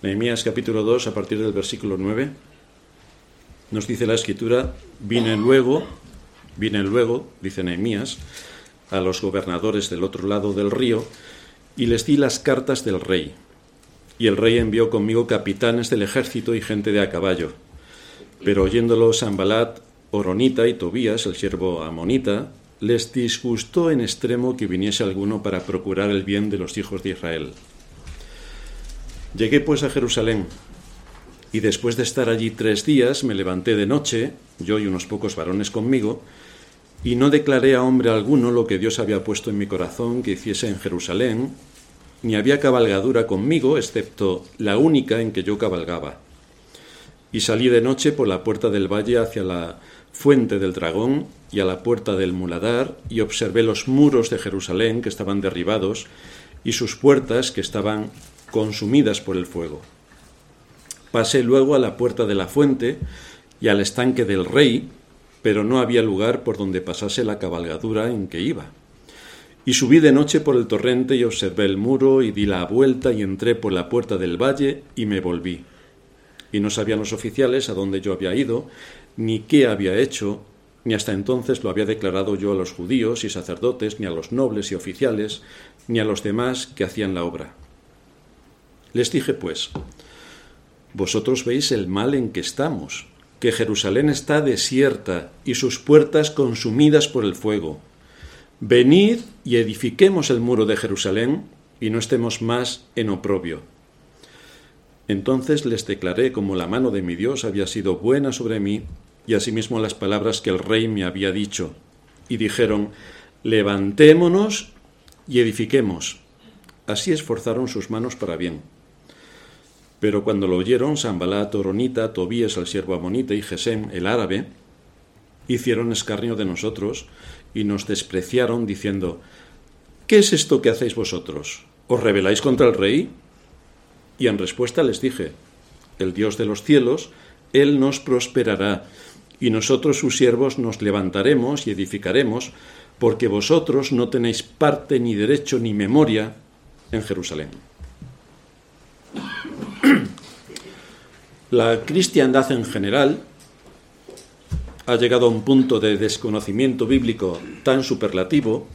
Nehemías capítulo 2 a partir del versículo 9. Nos dice la escritura, vine luego, vine luego, dice Nehemías, a los gobernadores del otro lado del río y les di las cartas del rey. Y el rey envió conmigo capitanes del ejército y gente de a caballo. Pero oyéndolo Sambalat, Oronita y Tobías, el siervo amonita, les disgustó en extremo que viniese alguno para procurar el bien de los hijos de Israel. Llegué pues a Jerusalén, y después de estar allí tres días me levanté de noche, yo y unos pocos varones conmigo, y no declaré a hombre alguno lo que Dios había puesto en mi corazón que hiciese en Jerusalén, ni había cabalgadura conmigo, excepto la única en que yo cabalgaba. Y salí de noche por la puerta del valle hacia la fuente del dragón y a la puerta del muladar, y observé los muros de Jerusalén que estaban derribados, y sus puertas que estaban consumidas por el fuego. Pasé luego a la puerta de la fuente y al estanque del rey, pero no había lugar por donde pasase la cabalgadura en que iba. Y subí de noche por el torrente y observé el muro y di la vuelta y entré por la puerta del valle y me volví. Y no sabían los oficiales a dónde yo había ido, ni qué había hecho, ni hasta entonces lo había declarado yo a los judíos y sacerdotes, ni a los nobles y oficiales, ni a los demás que hacían la obra. Les dije, pues, vosotros veis el mal en que estamos, que Jerusalén está desierta y sus puertas consumidas por el fuego. Venid y edifiquemos el muro de Jerusalén y no estemos más en oprobio. Entonces les declaré como la mano de mi Dios había sido buena sobre mí y asimismo las palabras que el rey me había dicho. Y dijeron, levantémonos y edifiquemos. Así esforzaron sus manos para bien. Pero cuando lo oyeron, Sambalat, Oronita, Tobías, el siervo amonita y Gesem, el árabe, hicieron escarnio de nosotros y nos despreciaron diciendo, ¿qué es esto que hacéis vosotros? ¿Os rebeláis contra el rey? Y en respuesta les dije, el Dios de los cielos, Él nos prosperará, y nosotros sus siervos nos levantaremos y edificaremos, porque vosotros no tenéis parte ni derecho ni memoria en Jerusalén. La cristiandad en general ha llegado a un punto de desconocimiento bíblico tan superlativo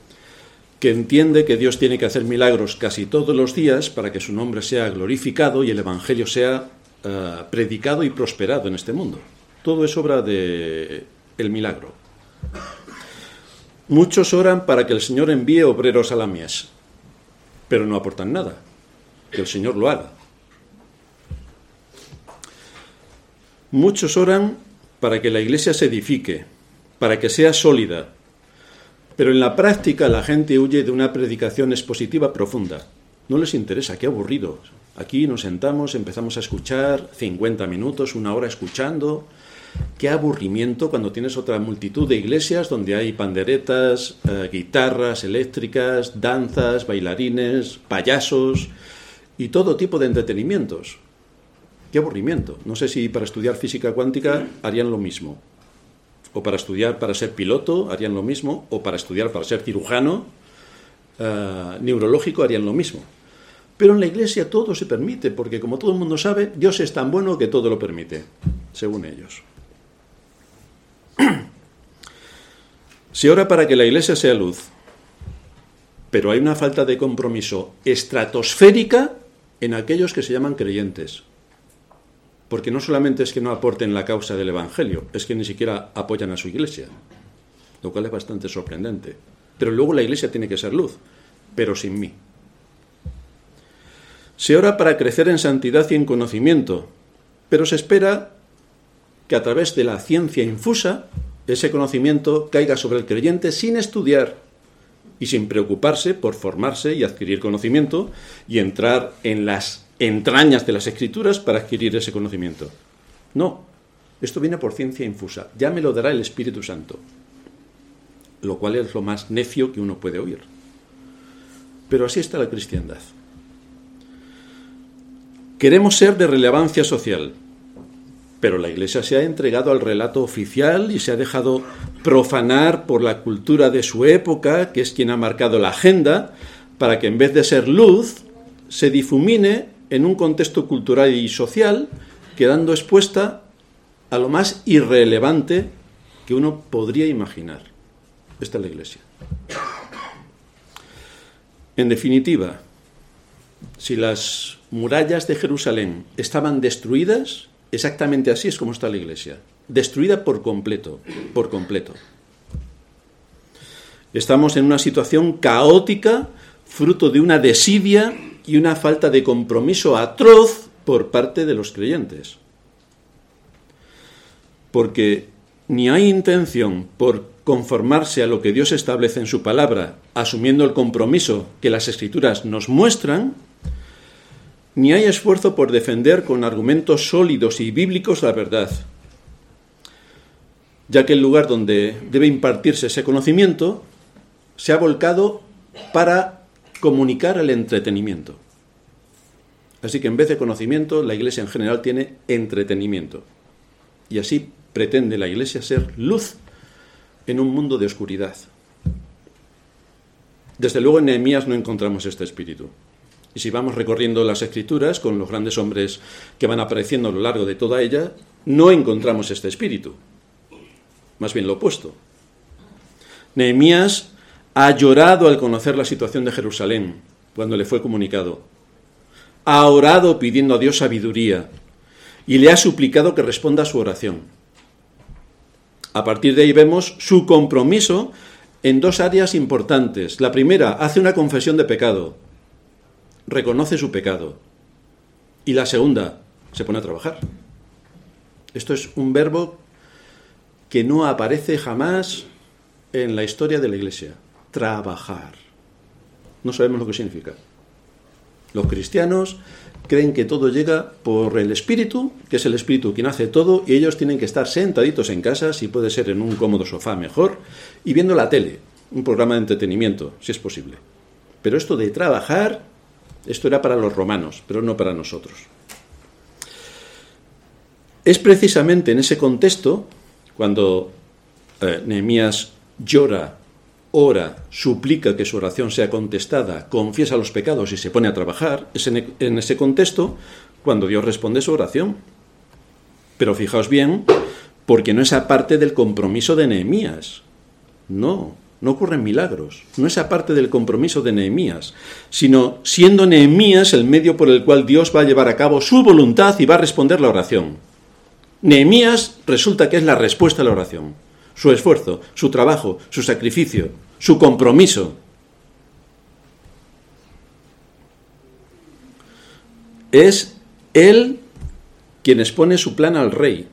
que entiende que Dios tiene que hacer milagros casi todos los días para que su nombre sea glorificado y el Evangelio sea eh, predicado y prosperado en este mundo. Todo es obra de el milagro. Muchos oran para que el Señor envíe obreros a la mies, pero no aportan nada. Que el Señor lo haga. Muchos oran para que la iglesia se edifique, para que sea sólida, pero en la práctica la gente huye de una predicación expositiva profunda. No les interesa, qué aburrido. Aquí nos sentamos, empezamos a escuchar 50 minutos, una hora escuchando. Qué aburrimiento cuando tienes otra multitud de iglesias donde hay panderetas, eh, guitarras eléctricas, danzas, bailarines, payasos y todo tipo de entretenimientos. Qué aburrimiento. No sé si para estudiar física cuántica harían lo mismo. O para estudiar para ser piloto harían lo mismo. O para estudiar para ser cirujano eh, neurológico harían lo mismo. Pero en la iglesia todo se permite, porque como todo el mundo sabe, Dios es tan bueno que todo lo permite, según ellos. Se ora para que la iglesia sea luz, pero hay una falta de compromiso estratosférica en aquellos que se llaman creyentes porque no solamente es que no aporten la causa del Evangelio, es que ni siquiera apoyan a su iglesia, lo cual es bastante sorprendente. Pero luego la iglesia tiene que ser luz, pero sin mí. Se ora para crecer en santidad y en conocimiento, pero se espera que a través de la ciencia infusa ese conocimiento caiga sobre el creyente sin estudiar y sin preocuparse por formarse y adquirir conocimiento y entrar en las entrañas de las escrituras para adquirir ese conocimiento. No, esto viene por ciencia infusa. Ya me lo dará el Espíritu Santo. Lo cual es lo más necio que uno puede oír. Pero así está la cristiandad. Queremos ser de relevancia social, pero la Iglesia se ha entregado al relato oficial y se ha dejado profanar por la cultura de su época, que es quien ha marcado la agenda, para que en vez de ser luz, se difumine en un contexto cultural y social, quedando expuesta a lo más irrelevante que uno podría imaginar. Esta es la Iglesia. En definitiva, si las murallas de Jerusalén estaban destruidas, exactamente así es como está la Iglesia, destruida por completo, por completo. Estamos en una situación caótica, fruto de una desidia y una falta de compromiso atroz por parte de los creyentes. Porque ni hay intención por conformarse a lo que Dios establece en su palabra, asumiendo el compromiso que las escrituras nos muestran, ni hay esfuerzo por defender con argumentos sólidos y bíblicos la verdad, ya que el lugar donde debe impartirse ese conocimiento se ha volcado para comunicar el entretenimiento. Así que en vez de conocimiento, la Iglesia en general tiene entretenimiento. Y así pretende la Iglesia ser luz en un mundo de oscuridad. Desde luego en Nehemías no encontramos este espíritu. Y si vamos recorriendo las escrituras con los grandes hombres que van apareciendo a lo largo de toda ella, no encontramos este espíritu. Más bien lo opuesto. Nehemías ha llorado al conocer la situación de Jerusalén cuando le fue comunicado. Ha orado pidiendo a Dios sabiduría y le ha suplicado que responda a su oración. A partir de ahí vemos su compromiso en dos áreas importantes. La primera, hace una confesión de pecado, reconoce su pecado. Y la segunda, se pone a trabajar. Esto es un verbo que no aparece jamás en la historia de la Iglesia trabajar. No sabemos lo que significa. Los cristianos creen que todo llega por el Espíritu, que es el Espíritu quien hace todo, y ellos tienen que estar sentaditos en casa, si puede ser en un cómodo sofá mejor, y viendo la tele, un programa de entretenimiento, si es posible. Pero esto de trabajar, esto era para los romanos, pero no para nosotros. Es precisamente en ese contexto, cuando eh, Nehemías llora ora, suplica que su oración sea contestada, confiesa los pecados y se pone a trabajar, es en, ese contexto cuando Dios responde su oración. Pero fijaos bien, porque no es aparte del compromiso de Nehemías. No, no ocurren milagros. No es aparte del compromiso de Nehemías, sino siendo Nehemías el medio por el cual Dios va a llevar a cabo su voluntad y va a responder la oración. Nehemías resulta que es la respuesta a la oración su esfuerzo, su trabajo, su sacrificio, su compromiso. Es Él quien expone su plan al rey.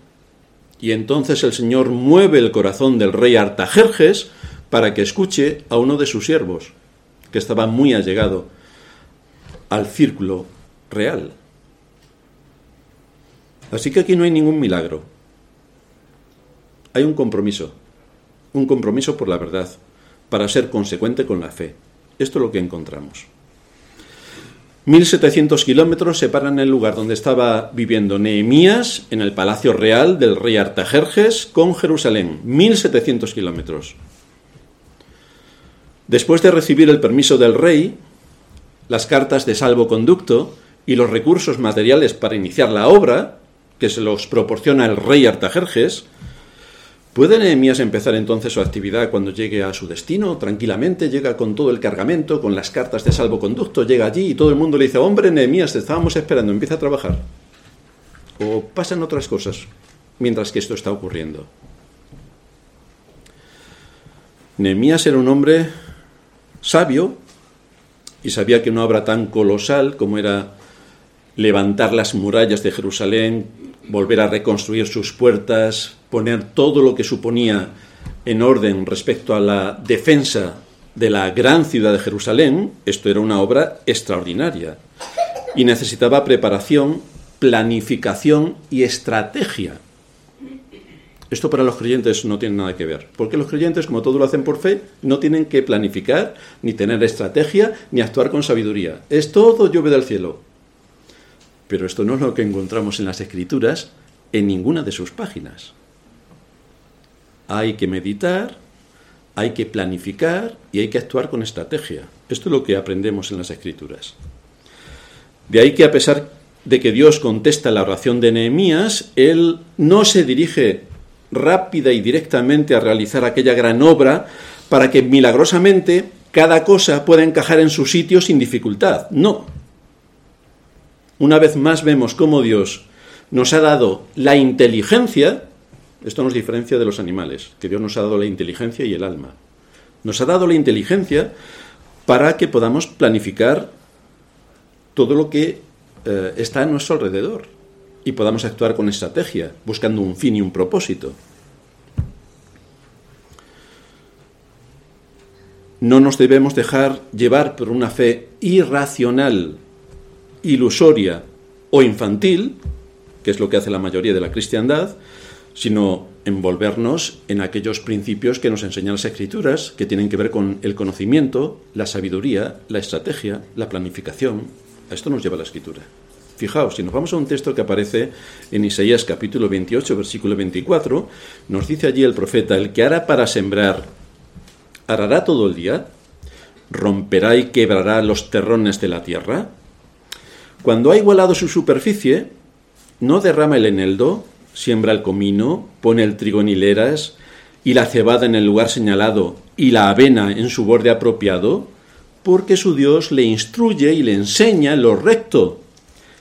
Y entonces el Señor mueve el corazón del rey Artajerjes para que escuche a uno de sus siervos, que estaba muy allegado al círculo real. Así que aquí no hay ningún milagro hay un compromiso, un compromiso por la verdad, para ser consecuente con la fe. Esto es lo que encontramos. 1700 kilómetros separan el lugar donde estaba viviendo Nehemías, en el palacio real del rey Artajerjes, con Jerusalén. 1700 kilómetros. Después de recibir el permiso del rey, las cartas de salvoconducto y los recursos materiales para iniciar la obra, que se los proporciona el rey Artajerjes, ¿Puede Nehemías empezar entonces su actividad cuando llegue a su destino? Tranquilamente, llega con todo el cargamento, con las cartas de salvoconducto, llega allí y todo el mundo le dice, hombre, Nehemías, te estábamos esperando, empieza a trabajar. O pasan otras cosas mientras que esto está ocurriendo. Nehemías era un hombre sabio y sabía que una obra tan colosal como era levantar las murallas de Jerusalén, volver a reconstruir sus puertas, poner todo lo que suponía en orden respecto a la defensa de la gran ciudad de Jerusalén, esto era una obra extraordinaria y necesitaba preparación, planificación y estrategia. Esto para los creyentes no tiene nada que ver, porque los creyentes, como todo lo hacen por fe, no tienen que planificar, ni tener estrategia, ni actuar con sabiduría. Es todo lluvia del cielo. Pero esto no es lo que encontramos en las escrituras en ninguna de sus páginas. Hay que meditar, hay que planificar y hay que actuar con estrategia. Esto es lo que aprendemos en las escrituras. De ahí que a pesar de que Dios contesta la oración de Nehemías, él no se dirige rápida y directamente a realizar aquella gran obra para que milagrosamente cada cosa pueda encajar en su sitio sin dificultad. No. Una vez más vemos cómo Dios nos ha dado la inteligencia, esto nos diferencia de los animales, que Dios nos ha dado la inteligencia y el alma. Nos ha dado la inteligencia para que podamos planificar todo lo que eh, está a nuestro alrededor y podamos actuar con estrategia, buscando un fin y un propósito. No nos debemos dejar llevar por una fe irracional, ilusoria o infantil, que es lo que hace la mayoría de la cristiandad, sino envolvernos en aquellos principios que nos enseñan las escrituras, que tienen que ver con el conocimiento, la sabiduría, la estrategia, la planificación. A esto nos lleva la escritura. Fijaos, si nos vamos a un texto que aparece en Isaías capítulo 28, versículo 24, nos dice allí el profeta, el que hará para sembrar, arará todo el día, romperá y quebrará los terrones de la tierra. Cuando ha igualado su superficie, no derrama el eneldo, siembra el comino, pone el trigo en hileras y la cebada en el lugar señalado y la avena en su borde apropiado, porque su Dios le instruye y le enseña lo recto,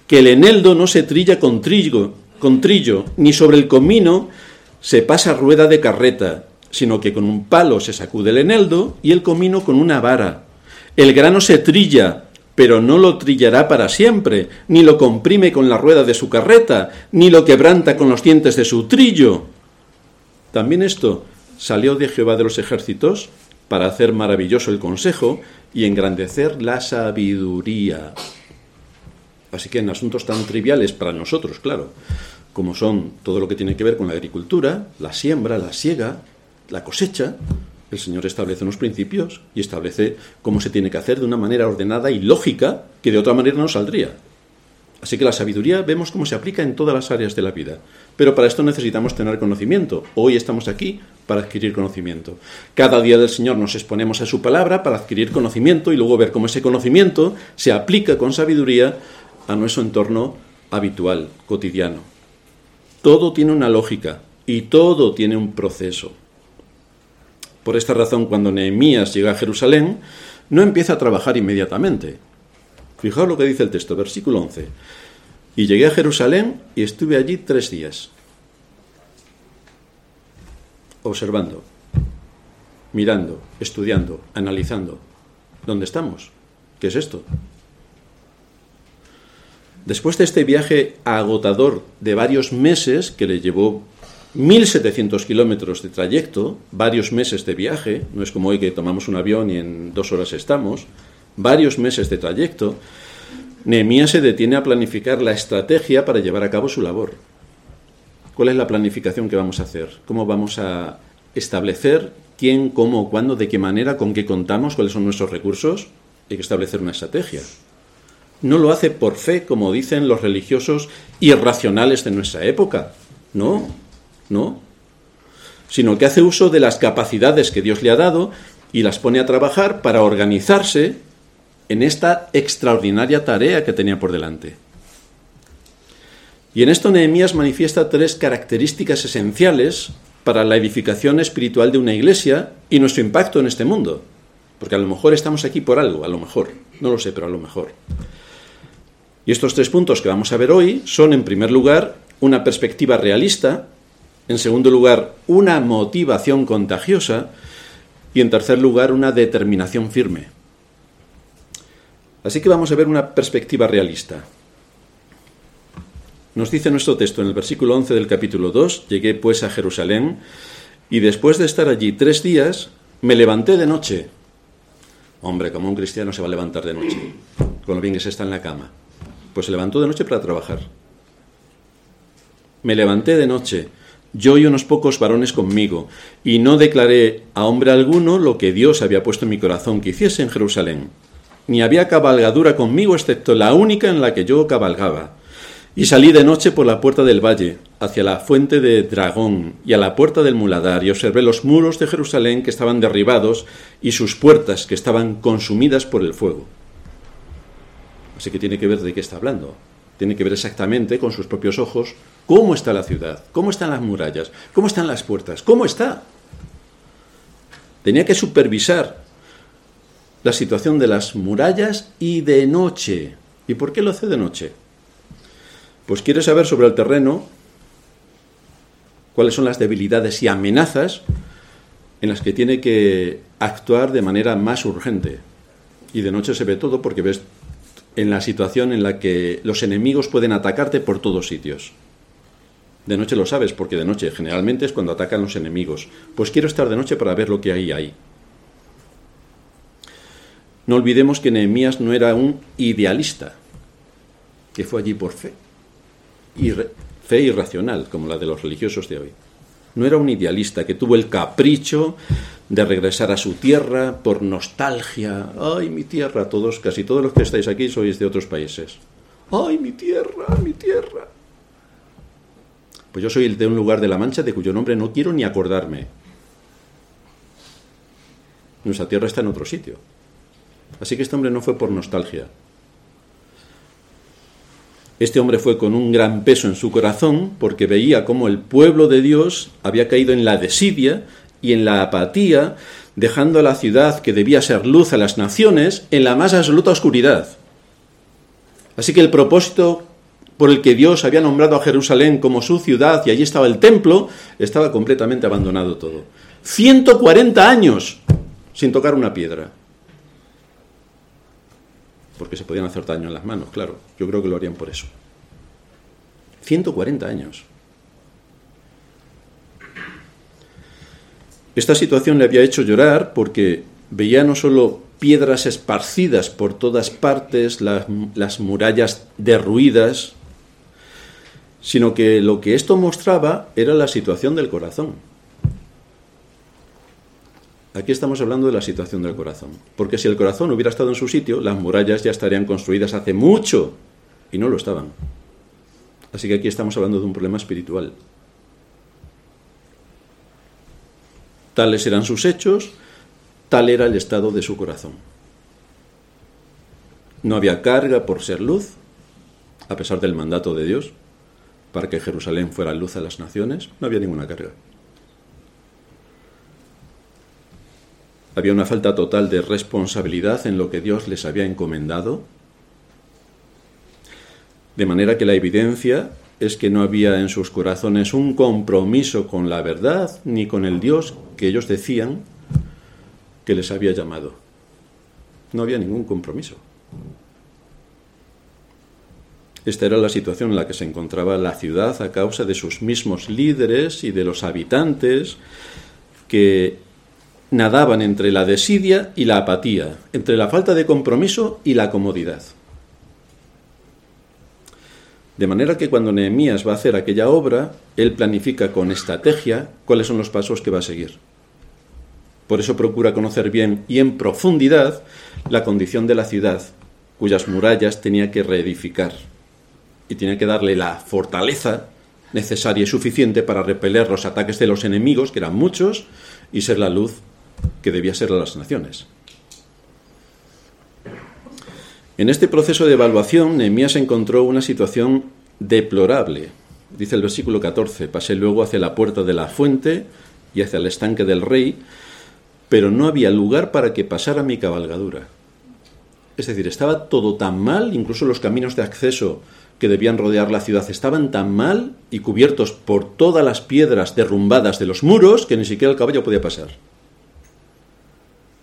que el eneldo no se trilla con trigo, con trillo, ni sobre el comino se pasa rueda de carreta, sino que con un palo se sacude el eneldo y el comino con una vara. El grano se trilla, pero no lo trillará para siempre, ni lo comprime con la rueda de su carreta, ni lo quebranta con los dientes de su trillo. También esto salió de Jehová de los ejércitos para hacer maravilloso el consejo y engrandecer la sabiduría. Así que en asuntos tan triviales para nosotros, claro, como son todo lo que tiene que ver con la agricultura, la siembra, la siega, la cosecha, el Señor establece unos principios y establece cómo se tiene que hacer de una manera ordenada y lógica que de otra manera no saldría. Así que la sabiduría vemos cómo se aplica en todas las áreas de la vida. Pero para esto necesitamos tener conocimiento. Hoy estamos aquí para adquirir conocimiento. Cada día del Señor nos exponemos a su palabra para adquirir conocimiento y luego ver cómo ese conocimiento se aplica con sabiduría a nuestro entorno habitual, cotidiano. Todo tiene una lógica y todo tiene un proceso. Por esta razón, cuando Nehemías llega a Jerusalén, no empieza a trabajar inmediatamente. Fijaos lo que dice el texto, versículo 11. Y llegué a Jerusalén y estuve allí tres días, observando, mirando, estudiando, analizando. ¿Dónde estamos? ¿Qué es esto? Después de este viaje agotador de varios meses que le llevó 1.700 kilómetros de trayecto, varios meses de viaje, no es como hoy que tomamos un avión y en dos horas estamos, varios meses de trayecto, Nehemías se detiene a planificar la estrategia para llevar a cabo su labor. ¿Cuál es la planificación que vamos a hacer? ¿Cómo vamos a establecer quién, cómo, cuándo, de qué manera, con qué contamos, cuáles son nuestros recursos? Hay que establecer una estrategia. No lo hace por fe, como dicen los religiosos irracionales de nuestra época. No, no. Sino que hace uso de las capacidades que Dios le ha dado y las pone a trabajar para organizarse en esta extraordinaria tarea que tenía por delante. Y en esto Nehemías manifiesta tres características esenciales para la edificación espiritual de una iglesia y nuestro impacto en este mundo. Porque a lo mejor estamos aquí por algo, a lo mejor, no lo sé, pero a lo mejor. Y estos tres puntos que vamos a ver hoy son, en primer lugar, una perspectiva realista, en segundo lugar, una motivación contagiosa y, en tercer lugar, una determinación firme. Así que vamos a ver una perspectiva realista. Nos dice nuestro texto en el versículo 11 del capítulo 2, llegué pues a Jerusalén y después de estar allí tres días, me levanté de noche. Hombre, como un cristiano se va a levantar de noche, con lo bien que se está en la cama. Pues se levantó de noche para trabajar. Me levanté de noche, yo y unos pocos varones conmigo, y no declaré a hombre alguno lo que Dios había puesto en mi corazón que hiciese en Jerusalén. Ni había cabalgadura conmigo excepto la única en la que yo cabalgaba. Y salí de noche por la puerta del valle, hacia la fuente de Dragón y a la puerta del muladar, y observé los muros de Jerusalén que estaban derribados y sus puertas que estaban consumidas por el fuego. Así que tiene que ver de qué está hablando. Tiene que ver exactamente con sus propios ojos cómo está la ciudad, cómo están las murallas, cómo están las puertas, cómo está. Tenía que supervisar la situación de las murallas y de noche. ¿Y por qué lo hace de noche? Pues quiere saber sobre el terreno cuáles son las debilidades y amenazas en las que tiene que actuar de manera más urgente. Y de noche se ve todo porque ves en la situación en la que los enemigos pueden atacarte por todos sitios. De noche lo sabes, porque de noche generalmente es cuando atacan los enemigos. Pues quiero estar de noche para ver lo que hay ahí. No olvidemos que Nehemías no era un idealista, que fue allí por fe, fe irracional, como la de los religiosos de hoy. No era un idealista que tuvo el capricho de regresar a su tierra por nostalgia. ¡Ay, mi tierra! Todos, casi todos los que estáis aquí sois de otros países. ¡Ay, mi tierra! ¡Mi tierra! Pues yo soy el de un lugar de La Mancha de cuyo nombre no quiero ni acordarme. Nuestra tierra está en otro sitio. Así que este hombre no fue por nostalgia. Este hombre fue con un gran peso en su corazón porque veía cómo el pueblo de Dios había caído en la desidia y en la apatía, dejando a la ciudad que debía ser luz a las naciones en la más absoluta oscuridad. Así que el propósito por el que Dios había nombrado a Jerusalén como su ciudad y allí estaba el templo, estaba completamente abandonado todo. 140 años sin tocar una piedra porque se podían hacer daño en las manos, claro. Yo creo que lo harían por eso. 140 años. Esta situación le había hecho llorar porque veía no solo piedras esparcidas por todas partes, las, las, murallas derruidas, sino que lo que esto mostraba era la situación del corazón. Aquí estamos hablando de la situación del corazón. Porque si el corazón hubiera estado en su sitio, las murallas ya estarían construidas hace mucho y no lo estaban. Así que aquí estamos hablando de un problema espiritual. Tales eran sus hechos, tal era el estado de su corazón. No había carga por ser luz, a pesar del mandato de Dios, para que Jerusalén fuera luz a las naciones, no había ninguna carga. Había una falta total de responsabilidad en lo que Dios les había encomendado. De manera que la evidencia es que no había en sus corazones un compromiso con la verdad ni con el Dios que ellos decían que les había llamado. No había ningún compromiso. Esta era la situación en la que se encontraba la ciudad a causa de sus mismos líderes y de los habitantes que nadaban entre la desidia y la apatía, entre la falta de compromiso y la comodidad. De manera que cuando Nehemías va a hacer aquella obra, él planifica con estrategia cuáles son los pasos que va a seguir. Por eso procura conocer bien y en profundidad la condición de la ciudad, cuyas murallas tenía que reedificar y tenía que darle la fortaleza necesaria y suficiente para repeler los ataques de los enemigos, que eran muchos, y ser la luz que debía ser a las naciones. En este proceso de evaluación, Nehemías encontró una situación deplorable. Dice el versículo 14, pasé luego hacia la puerta de la fuente y hacia el estanque del rey, pero no había lugar para que pasara mi cabalgadura. Es decir, estaba todo tan mal, incluso los caminos de acceso que debían rodear la ciudad estaban tan mal y cubiertos por todas las piedras derrumbadas de los muros que ni siquiera el caballo podía pasar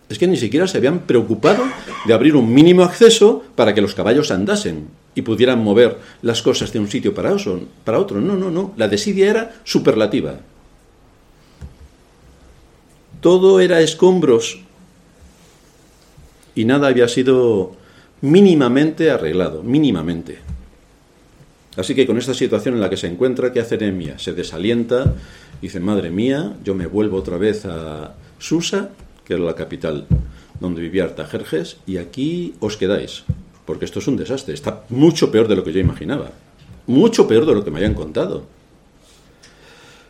es que ni siquiera se habían preocupado de abrir un mínimo acceso para que los caballos andasen y pudieran mover las cosas de un sitio para otro. No, no, no. La desidia era superlativa. Todo era escombros y nada había sido mínimamente arreglado, mínimamente. Así que con esta situación en la que se encuentra, ¿qué hace Nehemia? Se desalienta, dice, madre mía, yo me vuelvo otra vez a Susa que era la capital donde vivía Artajerjes, y aquí os quedáis, porque esto es un desastre, está mucho peor de lo que yo imaginaba, mucho peor de lo que me habían contado.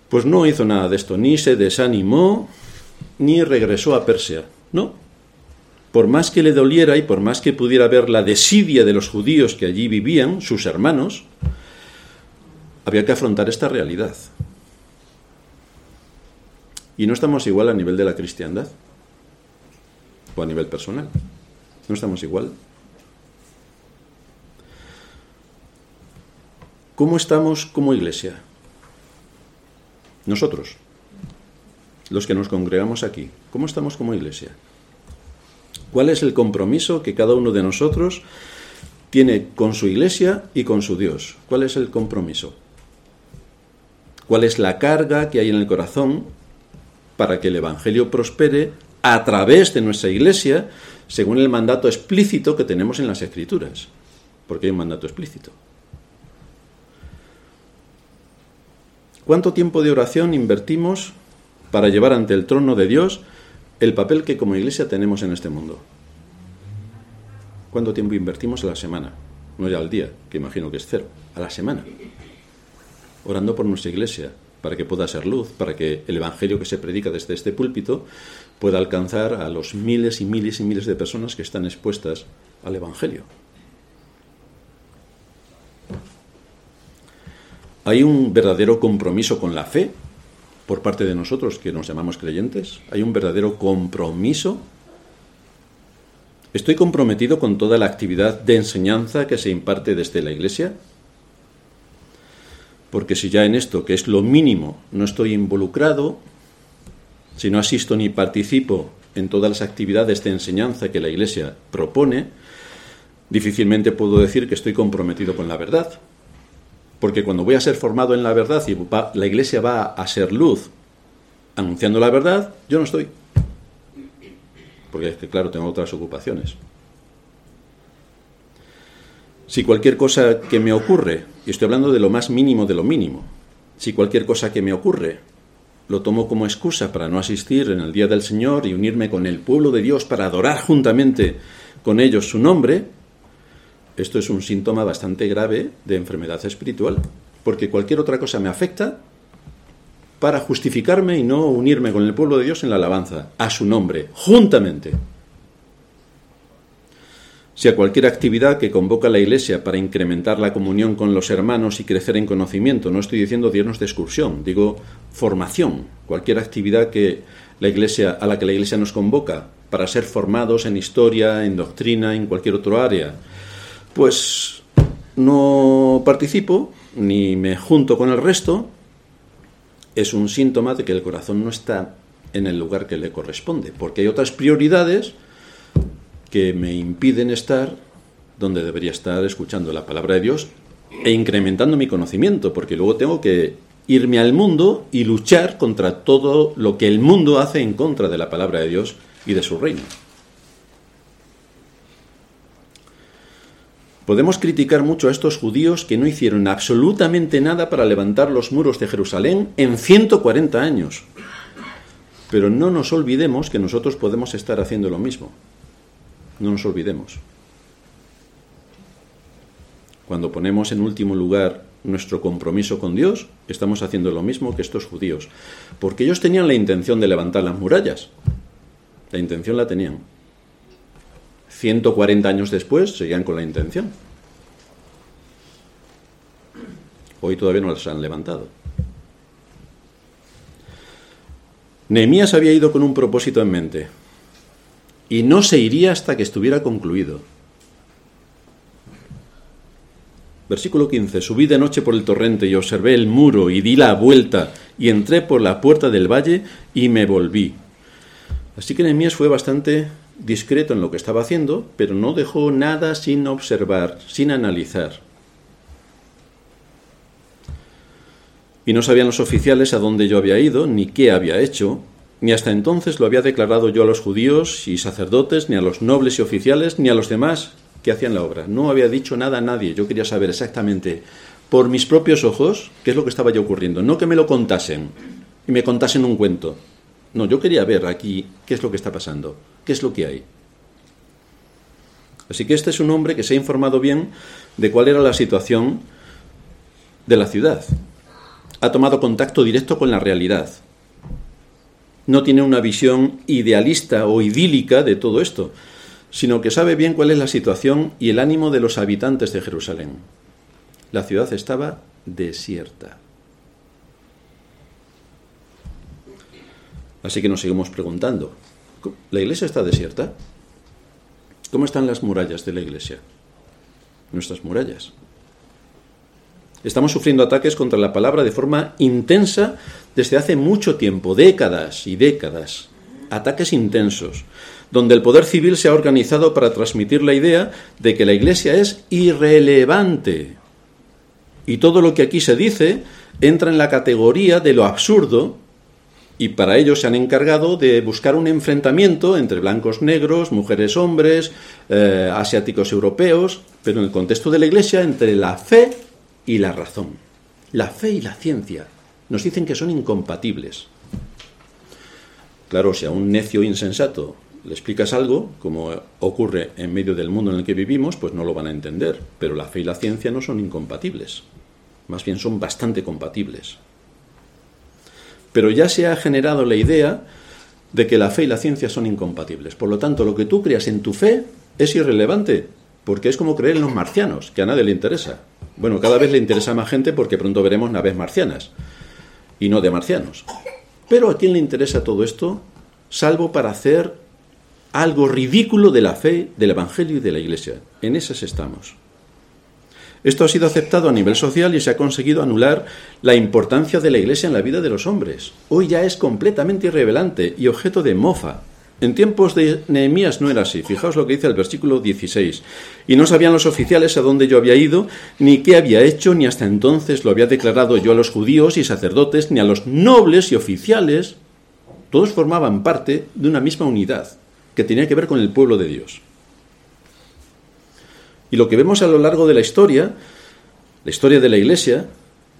Pues no hizo nada de esto, ni se desanimó, ni regresó a Persia, no, por más que le doliera y por más que pudiera ver la desidia de los judíos que allí vivían, sus hermanos, había que afrontar esta realidad. Y no estamos igual a nivel de la cristiandad o a nivel personal. No estamos igual. ¿Cómo estamos como iglesia? Nosotros, los que nos congregamos aquí, ¿cómo estamos como iglesia? ¿Cuál es el compromiso que cada uno de nosotros tiene con su iglesia y con su Dios? ¿Cuál es el compromiso? ¿Cuál es la carga que hay en el corazón para que el Evangelio prospere a través de nuestra iglesia según el mandato explícito que tenemos en las Escrituras? Porque hay un mandato explícito. ¿Cuánto tiempo de oración invertimos para llevar ante el trono de Dios el papel que como iglesia tenemos en este mundo? ¿Cuánto tiempo invertimos a la semana? No ya al día, que imagino que es cero, a la semana. Orando por nuestra iglesia, para que pueda ser luz, para que el Evangelio que se predica desde este púlpito pueda alcanzar a los miles y miles y miles de personas que están expuestas al Evangelio. ¿Hay un verdadero compromiso con la fe por parte de nosotros que nos llamamos creyentes? ¿Hay un verdadero compromiso? ¿Estoy comprometido con toda la actividad de enseñanza que se imparte desde la Iglesia? Porque si ya en esto, que es lo mínimo, no estoy involucrado, si no asisto ni participo en todas las actividades de enseñanza que la Iglesia propone, difícilmente puedo decir que estoy comprometido con la verdad. Porque cuando voy a ser formado en la verdad y la iglesia va a ser luz anunciando la verdad, yo no estoy. Porque es que, claro, tengo otras ocupaciones. Si cualquier cosa que me ocurre, y estoy hablando de lo más mínimo de lo mínimo, si cualquier cosa que me ocurre lo tomo como excusa para no asistir en el día del Señor y unirme con el pueblo de Dios para adorar juntamente con ellos su nombre, esto es un síntoma bastante grave de enfermedad espiritual, porque cualquier otra cosa me afecta para justificarme y no unirme con el pueblo de Dios en la alabanza, a su nombre, juntamente. Si a cualquier actividad que convoca la Iglesia para incrementar la comunión con los hermanos y crecer en conocimiento, no estoy diciendo irnos de excursión, digo formación, cualquier actividad que la Iglesia, a la que la Iglesia nos convoca para ser formados en historia, en doctrina, en cualquier otro área, pues no participo ni me junto con el resto, es un síntoma de que el corazón no está en el lugar que le corresponde, porque hay otras prioridades que me impiden estar donde debería estar escuchando la palabra de Dios e incrementando mi conocimiento, porque luego tengo que irme al mundo y luchar contra todo lo que el mundo hace en contra de la palabra de Dios y de su reino. Podemos criticar mucho a estos judíos que no hicieron absolutamente nada para levantar los muros de Jerusalén en 140 años. Pero no nos olvidemos que nosotros podemos estar haciendo lo mismo. No nos olvidemos. Cuando ponemos en último lugar nuestro compromiso con Dios, estamos haciendo lo mismo que estos judíos. Porque ellos tenían la intención de levantar las murallas. La intención la tenían. 140 años después seguían con la intención. Hoy todavía no las han levantado. Nehemías había ido con un propósito en mente y no se iría hasta que estuviera concluido. Versículo 15. Subí de noche por el torrente y observé el muro y di la vuelta y entré por la puerta del valle y me volví. Así que Nehemías fue bastante discreto en lo que estaba haciendo, pero no dejó nada sin observar, sin analizar. Y no sabían los oficiales a dónde yo había ido, ni qué había hecho, ni hasta entonces lo había declarado yo a los judíos y sacerdotes, ni a los nobles y oficiales, ni a los demás que hacían la obra. No había dicho nada a nadie. Yo quería saber exactamente, por mis propios ojos, qué es lo que estaba ya ocurriendo. No que me lo contasen y me contasen un cuento. No, yo quería ver aquí qué es lo que está pasando. ¿Qué es lo que hay? Así que este es un hombre que se ha informado bien de cuál era la situación de la ciudad. Ha tomado contacto directo con la realidad. No tiene una visión idealista o idílica de todo esto, sino que sabe bien cuál es la situación y el ánimo de los habitantes de Jerusalén. La ciudad estaba desierta. Así que nos seguimos preguntando, ¿la iglesia está desierta? ¿Cómo están las murallas de la iglesia? Nuestras murallas. Estamos sufriendo ataques contra la palabra de forma intensa desde hace mucho tiempo, décadas y décadas. Ataques intensos, donde el poder civil se ha organizado para transmitir la idea de que la iglesia es irrelevante. Y todo lo que aquí se dice entra en la categoría de lo absurdo y para ello se han encargado de buscar un enfrentamiento entre blancos negros, mujeres hombres, eh, asiáticos europeos, pero en el contexto de la Iglesia entre la fe y la razón. La fe y la ciencia nos dicen que son incompatibles. Claro, si a un necio insensato le explicas algo, como ocurre en medio del mundo en el que vivimos, pues no lo van a entender. Pero la fe y la ciencia no son incompatibles. Más bien son bastante compatibles pero ya se ha generado la idea de que la fe y la ciencia son incompatibles. Por lo tanto, lo que tú creas en tu fe es irrelevante, porque es como creer en los marcianos, que a nadie le interesa. Bueno, cada vez le interesa más gente porque pronto veremos naves marcianas, y no de marcianos. Pero ¿a quién le interesa todo esto? Salvo para hacer algo ridículo de la fe, del Evangelio y de la Iglesia. En esas estamos. Esto ha sido aceptado a nivel social y se ha conseguido anular la importancia de la Iglesia en la vida de los hombres. Hoy ya es completamente irrelevante y objeto de mofa. En tiempos de Nehemías no era así. Fijaos lo que dice el versículo 16. Y no sabían los oficiales a dónde yo había ido, ni qué había hecho, ni hasta entonces lo había declarado yo a los judíos y sacerdotes, ni a los nobles y oficiales. Todos formaban parte de una misma unidad que tenía que ver con el pueblo de Dios. Y lo que vemos a lo largo de la historia, la historia de la Iglesia,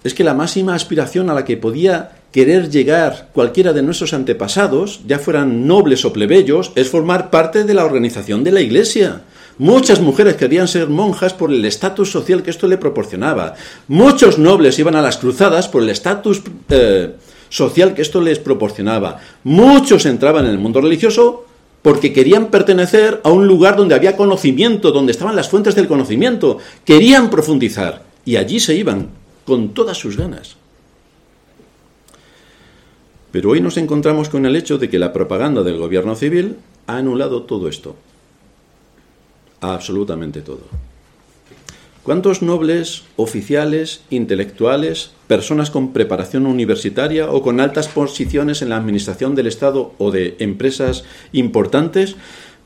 es que la máxima aspiración a la que podía querer llegar cualquiera de nuestros antepasados, ya fueran nobles o plebeyos, es formar parte de la organización de la Iglesia. Muchas mujeres querían ser monjas por el estatus social que esto le proporcionaba. Muchos nobles iban a las cruzadas por el estatus eh, social que esto les proporcionaba. Muchos entraban en el mundo religioso porque querían pertenecer a un lugar donde había conocimiento, donde estaban las fuentes del conocimiento, querían profundizar y allí se iban con todas sus ganas. Pero hoy nos encontramos con el hecho de que la propaganda del gobierno civil ha anulado todo esto. Absolutamente todo. ¿Cuántos nobles, oficiales, intelectuales, personas con preparación universitaria o con altas posiciones en la administración del Estado o de empresas importantes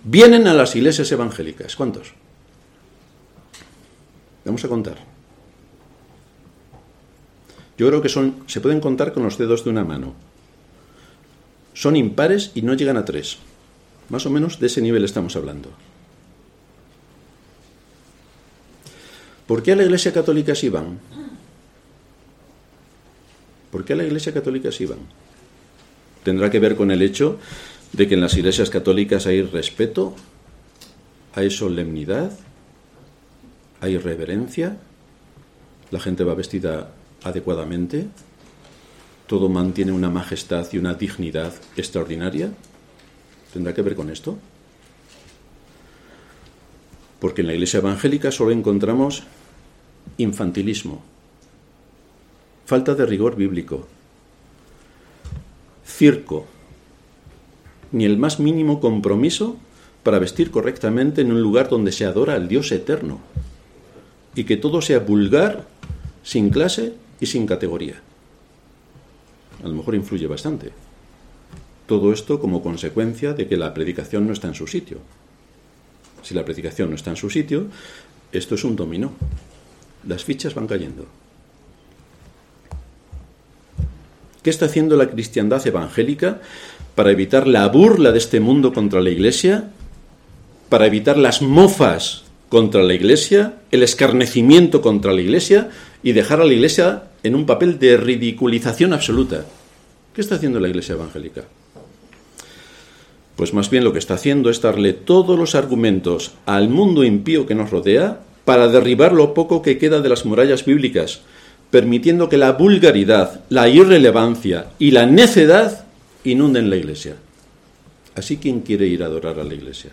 vienen a las iglesias evangélicas? ¿Cuántos? Vamos a contar. Yo creo que son, se pueden contar con los dedos de una mano. Son impares y no llegan a tres. Más o menos de ese nivel estamos hablando. ¿Por qué a la Iglesia Católica sí van? ¿Por qué a la Iglesia Católica sí van? Tendrá que ver con el hecho de que en las iglesias católicas hay respeto, hay solemnidad, hay reverencia, la gente va vestida adecuadamente, todo mantiene una majestad y una dignidad extraordinaria. ¿Tendrá que ver con esto? Porque en la iglesia evangélica solo encontramos infantilismo, falta de rigor bíblico, circo, ni el más mínimo compromiso para vestir correctamente en un lugar donde se adora al Dios eterno, y que todo sea vulgar, sin clase y sin categoría. A lo mejor influye bastante. Todo esto como consecuencia de que la predicación no está en su sitio. Si la predicación no está en su sitio, esto es un dominó las fichas van cayendo. ¿Qué está haciendo la cristiandad evangélica para evitar la burla de este mundo contra la Iglesia? ¿Para evitar las mofas contra la Iglesia? ¿El escarnecimiento contra la Iglesia? Y dejar a la Iglesia en un papel de ridiculización absoluta. ¿Qué está haciendo la Iglesia evangélica? Pues más bien lo que está haciendo es darle todos los argumentos al mundo impío que nos rodea para derribar lo poco que queda de las murallas bíblicas, permitiendo que la vulgaridad, la irrelevancia y la necedad inunden la iglesia. Así, ¿quién quiere ir a adorar a la iglesia?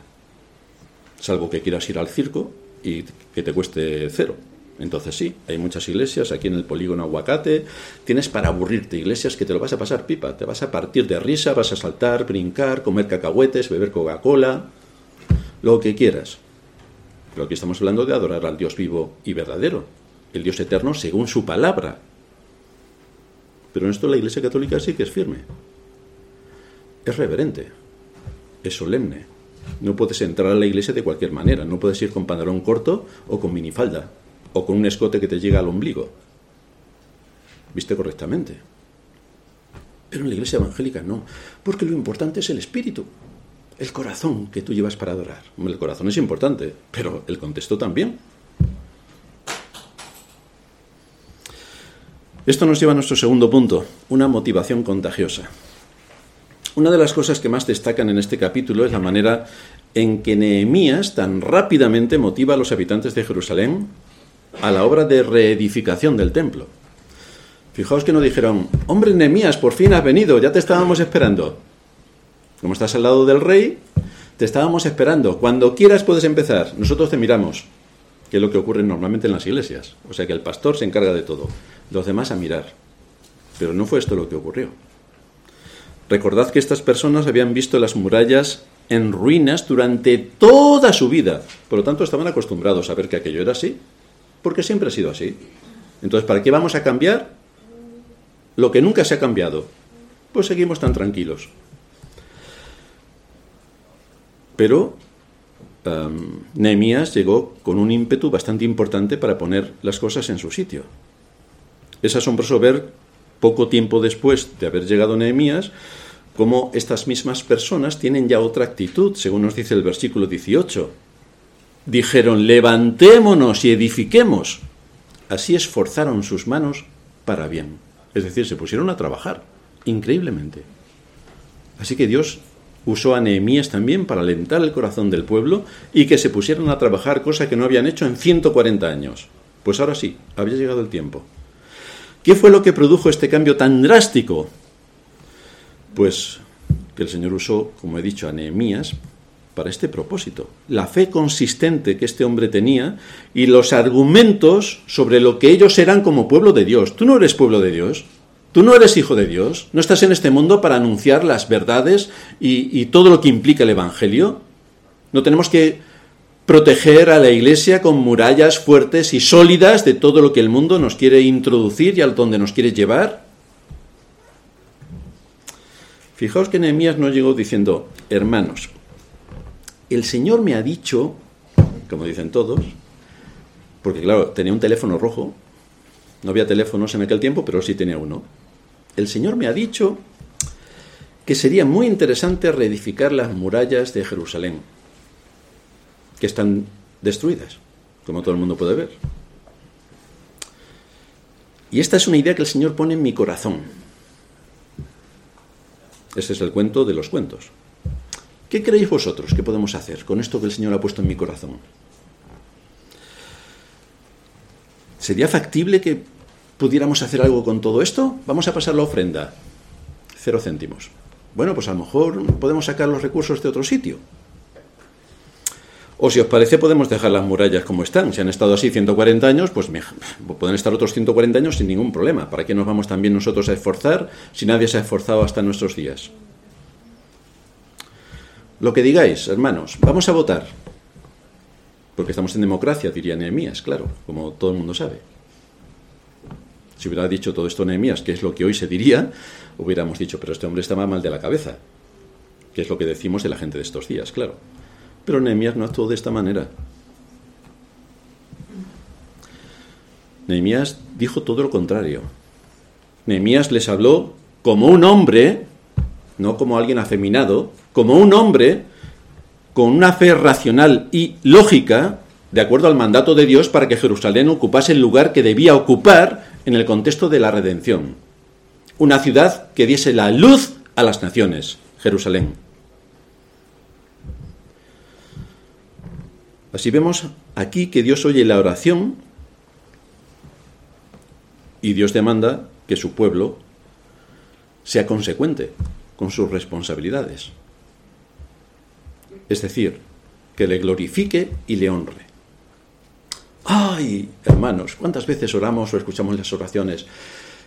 salvo que quieras ir al circo y que te cueste cero. Entonces sí, hay muchas iglesias aquí en el polígono Aguacate. Tienes para aburrirte iglesias que te lo vas a pasar pipa. Te vas a partir de risa, vas a saltar, brincar, comer cacahuetes, beber Coca-Cola, lo que quieras. Pero aquí estamos hablando de adorar al Dios vivo y verdadero, el Dios eterno según su palabra. Pero en esto la Iglesia Católica sí que es firme. Es reverente, es solemne. No puedes entrar a la iglesia de cualquier manera. No puedes ir con pantalón corto o con minifalda o con un escote que te llega al ombligo. Viste correctamente. Pero en la iglesia evangélica no, porque lo importante es el espíritu, el corazón que tú llevas para adorar. El corazón es importante, pero el contexto también. Esto nos lleva a nuestro segundo punto, una motivación contagiosa. Una de las cosas que más destacan en este capítulo es la manera en que Nehemías tan rápidamente motiva a los habitantes de Jerusalén a la obra de reedificación del templo. Fijaos que no dijeron, hombre Nehemías, por fin has venido, ya te estábamos esperando. Como estás al lado del rey, te estábamos esperando. Cuando quieras puedes empezar. Nosotros te miramos, que es lo que ocurre normalmente en las iglesias. O sea que el pastor se encarga de todo, los demás a mirar. Pero no fue esto lo que ocurrió. Recordad que estas personas habían visto las murallas en ruinas durante toda su vida. Por lo tanto, estaban acostumbrados a ver que aquello era así porque siempre ha sido así. Entonces, ¿para qué vamos a cambiar lo que nunca se ha cambiado? Pues seguimos tan tranquilos. Pero Nehemías llegó con un ímpetu bastante importante para poner las cosas en su sitio. Es asombroso ver, poco tiempo después de haber llegado Nehemías, cómo estas mismas personas tienen ya otra actitud, según nos dice el versículo 18 dijeron, levantémonos y edifiquemos. Así esforzaron sus manos para bien. Es decir, se pusieron a trabajar, increíblemente. Así que Dios usó a Nehemías también para alentar el corazón del pueblo y que se pusieron a trabajar, cosa que no habían hecho en 140 años. Pues ahora sí, había llegado el tiempo. ¿Qué fue lo que produjo este cambio tan drástico? Pues que el Señor usó, como he dicho, a Nehemías para este propósito. La fe consistente que este hombre tenía y los argumentos sobre lo que ellos eran como pueblo de Dios. Tú no eres pueblo de Dios, tú no eres hijo de Dios, no estás en este mundo para anunciar las verdades y, todo lo que implica el Evangelio. No tenemos que proteger a la iglesia con murallas fuertes y sólidas de todo lo que el mundo nos quiere introducir y al donde nos quiere llevar. Fijaos que Nehemías no llegó diciendo, hermanos, el Señor me ha dicho, como dicen todos, porque claro, tenía un teléfono rojo, no había teléfonos en aquel tiempo, pero sí tenía uno. El Señor me ha dicho que sería muy interesante reedificar las murallas de Jerusalén, que están destruidas, como todo el mundo puede ver. Y esta es una idea que el Señor pone en mi corazón. Ese es el cuento de los cuentos. ¿Qué creéis vosotros que podemos hacer con esto que el Señor ha puesto en mi corazón? ¿Sería factible que pudiéramos hacer algo con todo esto? Vamos a pasar la ofrenda. Cero céntimos. Bueno, pues a lo mejor podemos sacar los recursos de otro sitio. O si os parece, podemos dejar las murallas como están. Si han estado así 140 años, pues pueden estar otros 140 años sin ningún problema. ¿Para qué nos vamos también nosotros a esforzar si nadie se ha esforzado hasta nuestros días? Lo que digáis, hermanos, vamos a votar. Porque estamos en democracia, diría Nehemías, claro, como todo el mundo sabe. Si hubiera dicho todo esto Nehemías, que es lo que hoy se diría, hubiéramos dicho, pero este hombre estaba mal de la cabeza, que es lo que decimos de la gente de estos días, claro. Pero Nehemías no actuó de esta manera. Nehemías dijo todo lo contrario. Nehemías les habló como un hombre, no como alguien afeminado, como un hombre con una fe racional y lógica, de acuerdo al mandato de Dios, para que Jerusalén ocupase el lugar que debía ocupar en el contexto de la redención. Una ciudad que diese la luz a las naciones, Jerusalén. Así vemos aquí que Dios oye la oración y Dios demanda que su pueblo sea consecuente con sus responsabilidades. Es decir, que le glorifique y le honre. Ay, hermanos, ¿cuántas veces oramos o escuchamos las oraciones?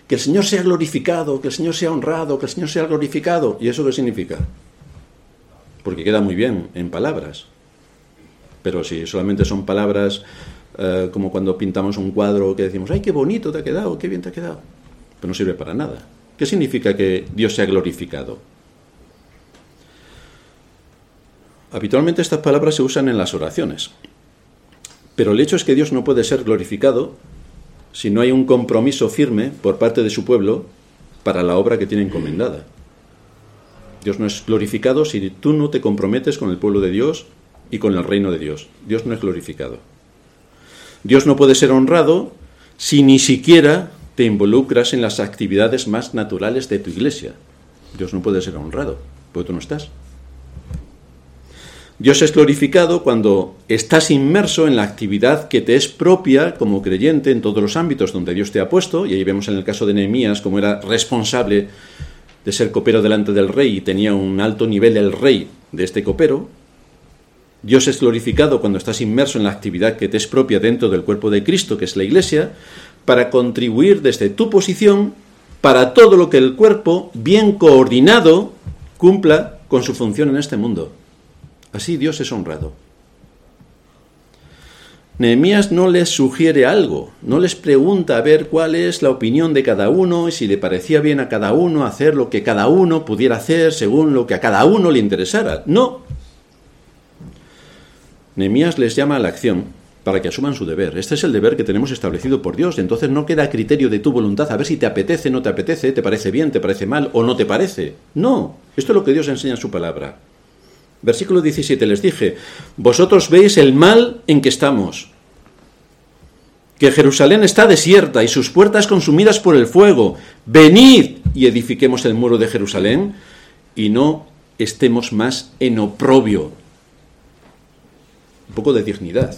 Que el Señor sea glorificado, que el Señor sea honrado, que el Señor sea glorificado. ¿Y eso qué significa? Porque queda muy bien en palabras. Pero si solamente son palabras eh, como cuando pintamos un cuadro que decimos, ay, qué bonito te ha quedado, qué bien te ha quedado. Pero no sirve para nada. ¿Qué significa que Dios sea glorificado? Habitualmente estas palabras se usan en las oraciones. Pero el hecho es que Dios no puede ser glorificado si no hay un compromiso firme por parte de su pueblo para la obra que tiene encomendada. Dios no es glorificado si tú no te comprometes con el pueblo de Dios y con el reino de Dios. Dios no es glorificado. Dios no puede ser honrado si ni siquiera te involucras en las actividades más naturales de tu iglesia. Dios no puede ser honrado, porque tú no estás. Dios es glorificado cuando estás inmerso en la actividad que te es propia como creyente en todos los ámbitos donde Dios te ha puesto, y ahí vemos en el caso de Nehemías cómo era responsable de ser copero delante del rey y tenía un alto nivel el rey de este copero. Dios es glorificado cuando estás inmerso en la actividad que te es propia dentro del cuerpo de Cristo, que es la iglesia, para contribuir desde tu posición para todo lo que el cuerpo, bien coordinado, cumpla con su función en este mundo. Así Dios es honrado. Nehemías no les sugiere algo, no les pregunta a ver cuál es la opinión de cada uno y si le parecía bien a cada uno hacer lo que cada uno pudiera hacer según lo que a cada uno le interesara. No. Nehemías les llama a la acción para que asuman su deber. Este es el deber que tenemos establecido por Dios. Entonces no queda a criterio de tu voluntad a ver si te apetece, no te apetece, te parece bien, te parece mal o no te parece. No. Esto es lo que Dios enseña en su palabra. Versículo 17 les dije, vosotros veis el mal en que estamos, que Jerusalén está desierta y sus puertas consumidas por el fuego. Venid y edifiquemos el muro de Jerusalén y no estemos más en oprobio. Un poco de dignidad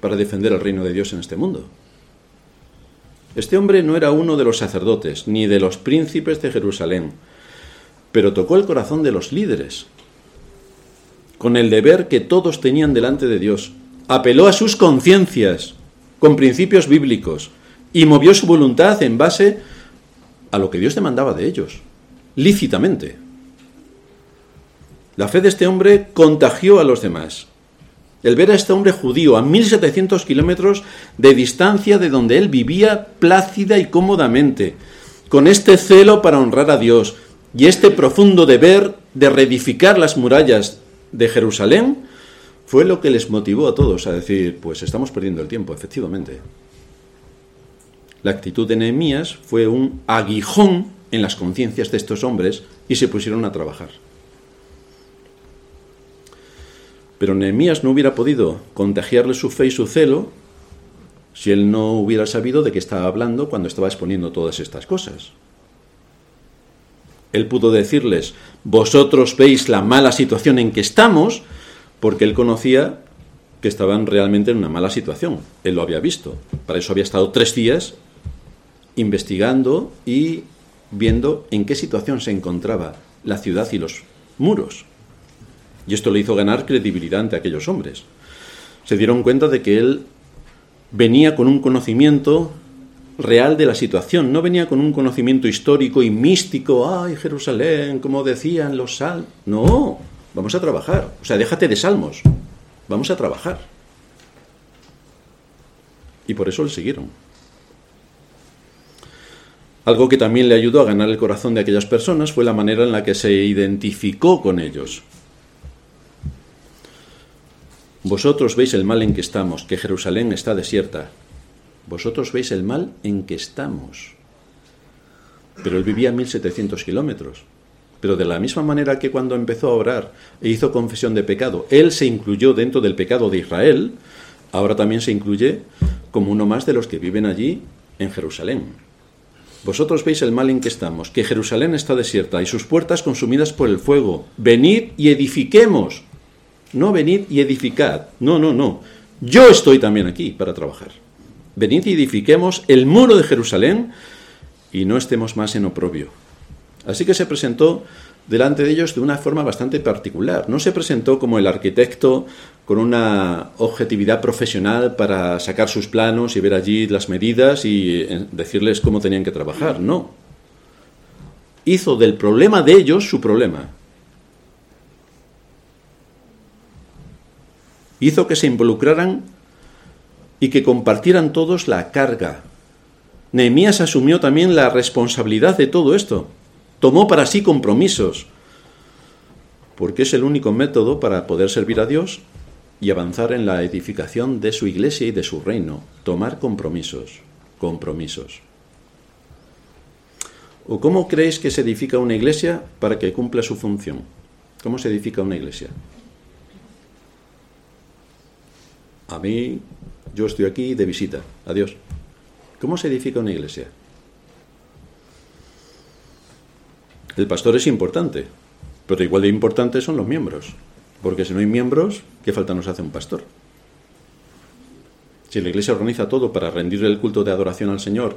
para defender el reino de Dios en este mundo. Este hombre no era uno de los sacerdotes ni de los príncipes de Jerusalén, pero tocó el corazón de los líderes con el deber que todos tenían delante de Dios. Apeló a sus conciencias con principios bíblicos y movió su voluntad en base a lo que Dios demandaba de ellos, lícitamente. La fe de este hombre contagió a los demás. El ver a este hombre judío a 1700 kilómetros de distancia de donde él vivía plácida y cómodamente, con este celo para honrar a Dios y este profundo deber de reedificar las murallas de Jerusalén fue lo que les motivó a todos a decir, pues estamos perdiendo el tiempo, efectivamente. La actitud de Nehemías fue un aguijón en las conciencias de estos hombres y se pusieron a trabajar. Pero Nehemías no hubiera podido contagiarle su fe y su celo si él no hubiera sabido de qué estaba hablando cuando estaba exponiendo todas estas cosas. Él pudo decirles, vosotros veis la mala situación en que estamos, porque él conocía que estaban realmente en una mala situación. Él lo había visto. Para eso había estado tres días investigando y viendo en qué situación se encontraba la ciudad y los muros. Y esto le hizo ganar credibilidad ante aquellos hombres. Se dieron cuenta de que él venía con un conocimiento real de la situación. No venía con un conocimiento histórico y místico, ay, Jerusalén, como decían los sal. No, vamos a trabajar. O sea, déjate de salmos. Vamos a trabajar. Y por eso le siguieron. Algo que también le ayudó a ganar el corazón de aquellas personas fue la manera en la que se identificó con ellos. Vosotros veis el mal en que estamos, que Jerusalén está desierta, vosotros veis el mal en que estamos. Pero él vivía a 1700 kilómetros. Pero de la misma manera que cuando empezó a orar e hizo confesión de pecado, él se incluyó dentro del pecado de Israel, ahora también se incluye como uno más de los que viven allí en Jerusalén. Vosotros veis el mal en que estamos, que Jerusalén está desierta y sus puertas consumidas por el fuego. Venid y edifiquemos. No venid y edificad. No, no, no. Yo estoy también aquí para trabajar. Venid y edifiquemos el muro de Jerusalén y no estemos más en oprobio. Así que se presentó delante de ellos de una forma bastante particular. No se presentó como el arquitecto con una objetividad profesional para sacar sus planos y ver allí las medidas y eh, decirles cómo tenían que trabajar. No. Hizo del problema de ellos su problema. Hizo que se involucraran y que compartieran todos la carga. Nehemías asumió también la responsabilidad de todo esto tomó para sí compromisos, porque es el único método para poder servir a Dios y avanzar en la edificación de su iglesia y de su reino, tomar compromisos, compromisos. ¿O cómo creéis que se edifica una iglesia para que cumpla su función? ¿Cómo se edifica una iglesia? A mí, yo estoy aquí de visita. Adiós. ¿Cómo se edifica una iglesia? El pastor es importante, pero igual de importantes son los miembros, porque si no hay miembros, ¿qué falta nos hace un pastor? Si la iglesia organiza todo para rendir el culto de adoración al Señor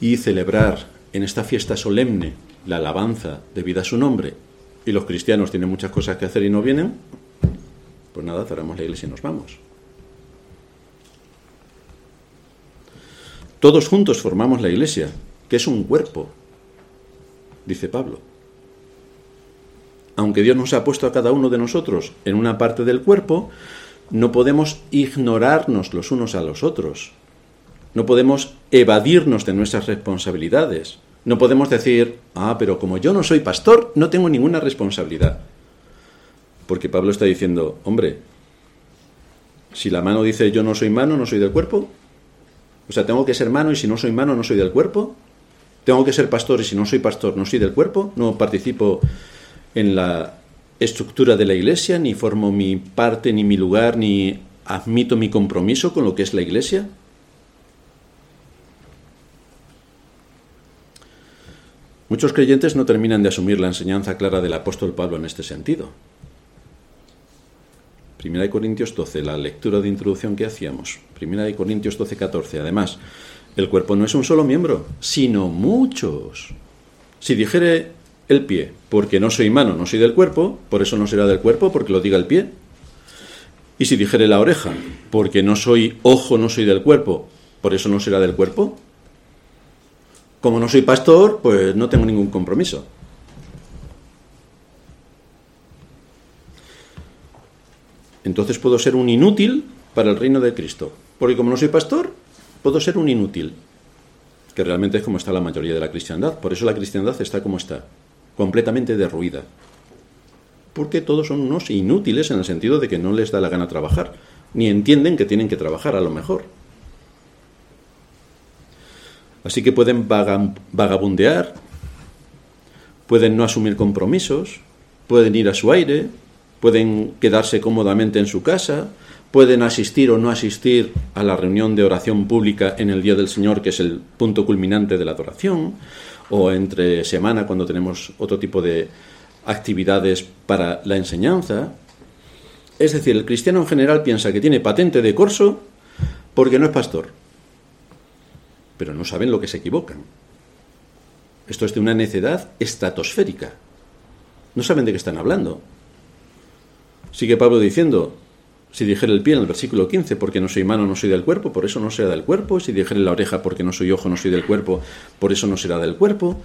y celebrar en esta fiesta solemne la alabanza debida a su nombre, y los cristianos tienen muchas cosas que hacer y no vienen, pues nada, cerramos la iglesia y nos vamos. Todos juntos formamos la iglesia, que es un cuerpo, dice Pablo. Aunque Dios nos ha puesto a cada uno de nosotros en una parte del cuerpo, no podemos ignorarnos los unos a los otros. No podemos evadirnos de nuestras responsabilidades. No podemos decir, ah, pero como yo no soy pastor, no tengo ninguna responsabilidad. Porque Pablo está diciendo, hombre, si la mano dice yo no soy mano, no soy del cuerpo, o sea, tengo que ser mano y si no soy mano, no soy del cuerpo, tengo que ser pastor y si no soy pastor no soy del cuerpo, no participo en la estructura de la iglesia, ni formo mi parte, ni mi lugar, ni admito mi compromiso con lo que es la iglesia. Muchos creyentes no terminan de asumir la enseñanza clara del apóstol Pablo en este sentido. Primera de Corintios 12, la lectura de introducción que hacíamos. Primera de Corintios 12, 14. Además, el cuerpo no es un solo miembro, sino muchos. Si dijere el pie, porque no soy mano, no soy del cuerpo, por eso no será del cuerpo, porque lo diga el pie. Y si dijere la oreja, porque no soy ojo, no soy del cuerpo, por eso no será del cuerpo. Como no soy pastor, pues no tengo ningún compromiso. Entonces puedo ser un inútil para el reino de Cristo. Porque como no soy pastor, puedo ser un inútil, que realmente es como está la mayoría de la cristiandad. Por eso la cristiandad está como está, completamente derruida. Porque todos son unos inútiles en el sentido de que no les da la gana trabajar, ni entienden que tienen que trabajar a lo mejor. Así que pueden vagabundear, pueden no asumir compromisos, pueden ir a su aire, pueden quedarse cómodamente en su casa, pueden asistir o no asistir a la reunión de oración pública en el Día del Señor, que es el punto culminante de la adoración, o entre semana cuando tenemos otro tipo de actividades para la enseñanza. Es decir, el cristiano en general piensa que tiene patente de corso porque no es pastor, pero no saben lo que se equivocan. Esto es de una necedad estratosférica. No saben de qué están hablando. Sigue Pablo diciendo, si dijere el pie en el versículo 15, porque no soy mano, no soy del cuerpo, por eso no será del cuerpo. Si dijere la oreja, porque no soy ojo, no soy del cuerpo, por eso no será del cuerpo.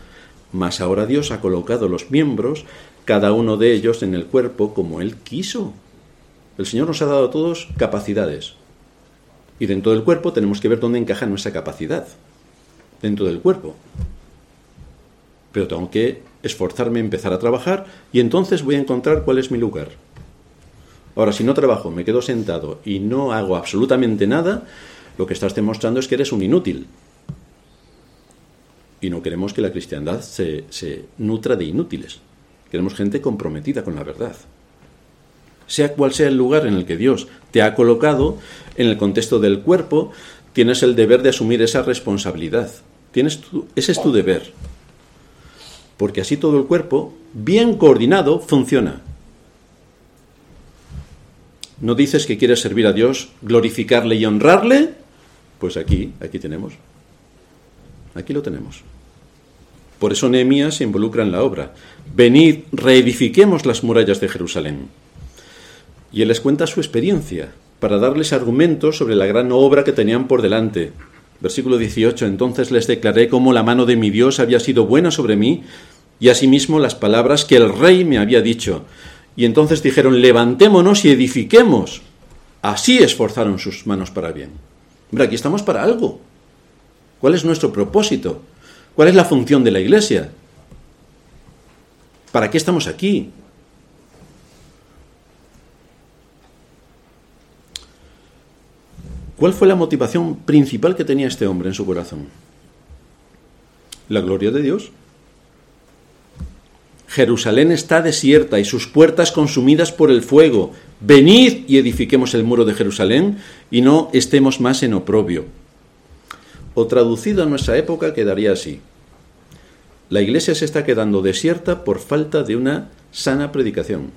Mas ahora Dios ha colocado los miembros, cada uno de ellos en el cuerpo como Él quiso. El Señor nos ha dado a todos capacidades. Y dentro del cuerpo tenemos que ver dónde encaja nuestra capacidad. Dentro del cuerpo. Pero tengo que esforzarme, empezar a trabajar y entonces voy a encontrar cuál es mi lugar. Ahora, si no trabajo, me quedo sentado y no hago absolutamente nada, lo que estás demostrando es que eres un inútil. Y no queremos que la cristiandad se, se nutra de inútiles. Queremos gente comprometida con la verdad. Sea cual sea el lugar en el que Dios te ha colocado, en el contexto del cuerpo, tienes el deber de asumir esa responsabilidad. Tienes ese es tu deber. Porque así todo el cuerpo, bien coordinado, funciona. ¿No dices que quieres servir a Dios, glorificarle y honrarle? Pues aquí, aquí tenemos. Aquí lo tenemos. Por eso Nehemías se involucra en la obra. Venid, reedifiquemos las murallas de Jerusalén. Y él les cuenta su experiencia para darles argumentos sobre la gran obra que tenían por delante. Versículo 18. Entonces les declaré cómo la mano de mi Dios había sido buena sobre mí y asimismo las palabras que el rey me había dicho. Y entonces dijeron, levantémonos y edifiquemos. Así esforzaron sus manos para bien. Hombre, aquí estamos para algo. ¿Cuál es nuestro propósito? ¿Cuál es la función de la iglesia? ¿Para qué estamos aquí? ¿Cuál fue la motivación principal que tenía este hombre en su corazón? La gloria de Dios. Jerusalén está desierta y sus puertas consumidas por el fuego. Venid y edifiquemos el muro de Jerusalén y no estemos más en oprobio. O traducido a nuestra época quedaría así. La iglesia se está quedando desierta por falta de una sana predicación.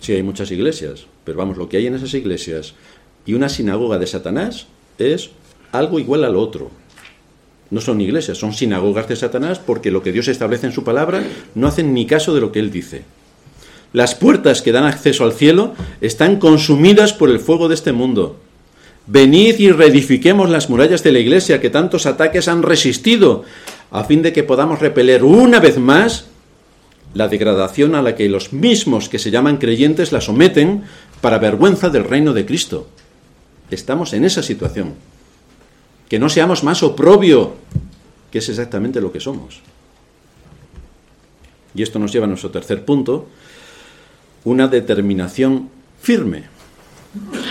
Sí hay muchas iglesias, pero vamos, lo que hay en esas iglesias y una sinagoga de Satanás es algo igual al otro. No son iglesias, son sinagogas de Satanás porque lo que Dios establece en su palabra no hacen ni caso de lo que Él dice. Las puertas que dan acceso al cielo están consumidas por el fuego de este mundo. Venid y reedifiquemos las murallas de la iglesia que tantos ataques han resistido, a fin de que podamos repeler una vez más la degradación a la que los mismos que se llaman creyentes la someten para vergüenza del reino de Cristo. Estamos en esa situación. Que no seamos más oprobio, que es exactamente lo que somos. Y esto nos lleva a nuestro tercer punto, una determinación firme.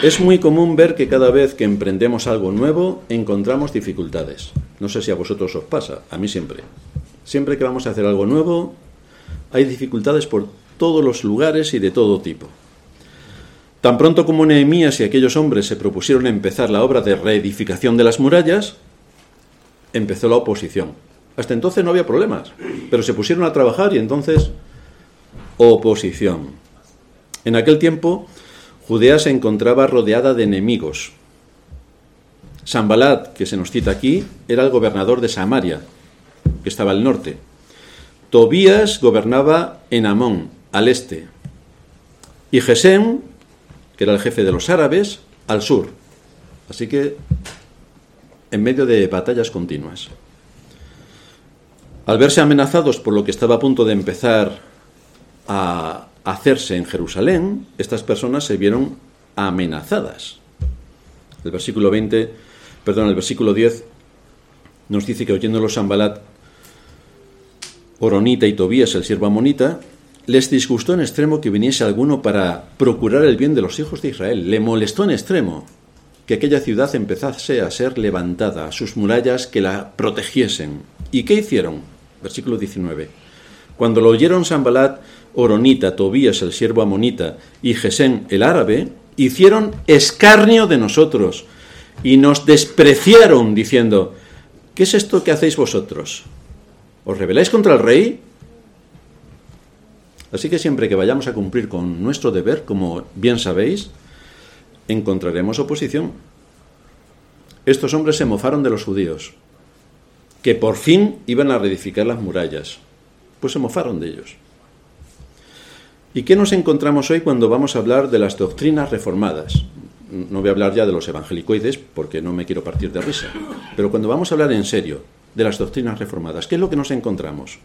Es muy común ver que cada vez que emprendemos algo nuevo encontramos dificultades. No sé si a vosotros os pasa, a mí siempre. Siempre que vamos a hacer algo nuevo, hay dificultades por todos los lugares y de todo tipo. Tan pronto como Nehemías y aquellos hombres se propusieron empezar la obra de reedificación de las murallas, empezó la oposición. Hasta entonces no había problemas, pero se pusieron a trabajar y entonces oposición. En aquel tiempo, Judea se encontraba rodeada de enemigos. Sambalat, que se nos cita aquí, era el gobernador de Samaria, que estaba al norte. Tobías gobernaba en Amón, al este. Y Gesem que era el jefe de los árabes, al sur. Así que en medio de batallas continuas. Al verse amenazados por lo que estaba a punto de empezar a hacerse en Jerusalén, estas personas se vieron amenazadas. El versículo 20, perdón, el versículo 10 nos dice que oyéndolo Sambalat, Oronita y Tobías, el siervo amonita, les disgustó en extremo que viniese alguno para procurar el bien de los hijos de Israel. Le molestó en extremo que aquella ciudad empezase a ser levantada, sus murallas que la protegiesen. ¿Y qué hicieron? Versículo 19. Cuando lo oyeron Sambalat, Oronita, Tobías, el siervo amonita, y Gesén, el árabe, hicieron escarnio de nosotros y nos despreciaron, diciendo, ¿qué es esto que hacéis vosotros? ¿Os rebeláis contra el rey? Así que siempre que vayamos a cumplir con nuestro deber, como bien sabéis, encontraremos oposición. Estos hombres se mofaron de los judíos, que por fin iban a reedificar las murallas. Pues se mofaron de ellos. ¿Y qué nos encontramos hoy cuando vamos a hablar de las doctrinas reformadas? No voy a hablar ya de los evangelicoides porque no me quiero partir de risa, pero cuando vamos a hablar en serio de las doctrinas reformadas, ¿qué es lo que nos encontramos?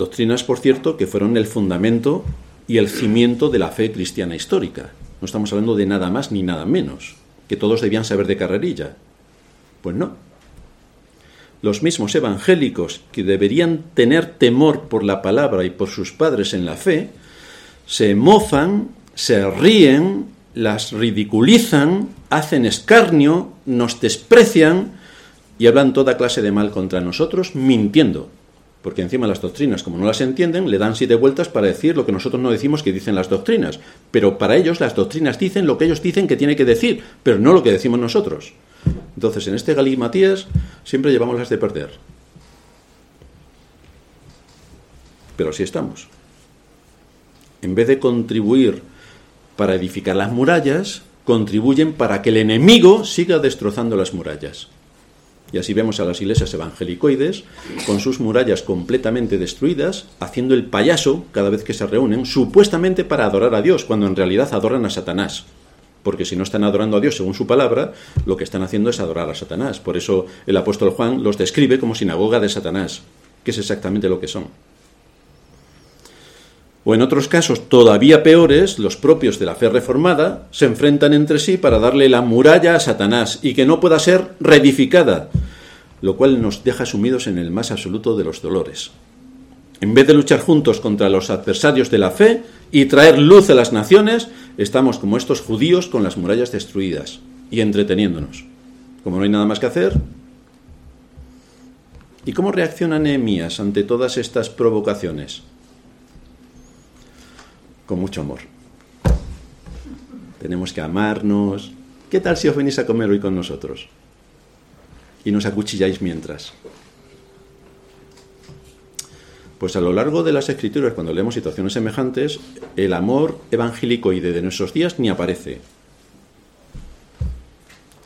Doctrinas, por cierto, que fueron el fundamento y el cimiento de la fe cristiana histórica. No estamos hablando de nada más ni nada menos, que todos debían saber de carrerilla. Pues no. Los mismos evangélicos que deberían tener temor por la palabra y por sus padres en la fe, se mofan, se ríen, las ridiculizan, hacen escarnio, nos desprecian y hablan toda clase de mal contra nosotros, mintiendo porque encima las doctrinas, como no las entienden, le dan siete vueltas para decir lo que nosotros no decimos que dicen las doctrinas. Pero para ellos las doctrinas dicen lo que ellos dicen que tiene que decir, pero no lo que decimos nosotros. Entonces, en este Galí Matías siempre llevamos las de perder. Pero así estamos. En vez de contribuir para edificar las murallas, contribuyen para que el enemigo siga destrozando las murallas. Y así vemos a las iglesias evangelicoides con sus murallas completamente destruidas, haciendo el payaso cada vez que se reúnen, supuestamente para adorar a Dios, cuando en realidad adoran a Satanás. Porque si no están adorando a Dios según su palabra, lo que están haciendo es adorar a Satanás. Por eso el apóstol Juan los describe como sinagoga de Satanás, que es exactamente lo que son. O en otros casos todavía peores, los propios de la fe reformada se enfrentan entre sí para darle la muralla a Satanás y que no pueda ser reedificada, lo cual nos deja sumidos en el más absoluto de los dolores. En vez de luchar juntos contra los adversarios de la fe y traer luz a las naciones, estamos como estos judíos con las murallas destruidas y entreteniéndonos. Como no hay nada más que hacer. ¿Y cómo reacciona Nehemías ante todas estas provocaciones? Con mucho amor. Tenemos que amarnos. ¿Qué tal si os venís a comer hoy con nosotros? Y nos acuchilláis mientras. Pues a lo largo de las escrituras, cuando leemos situaciones semejantes, el amor evangélico y de nuestros días ni aparece.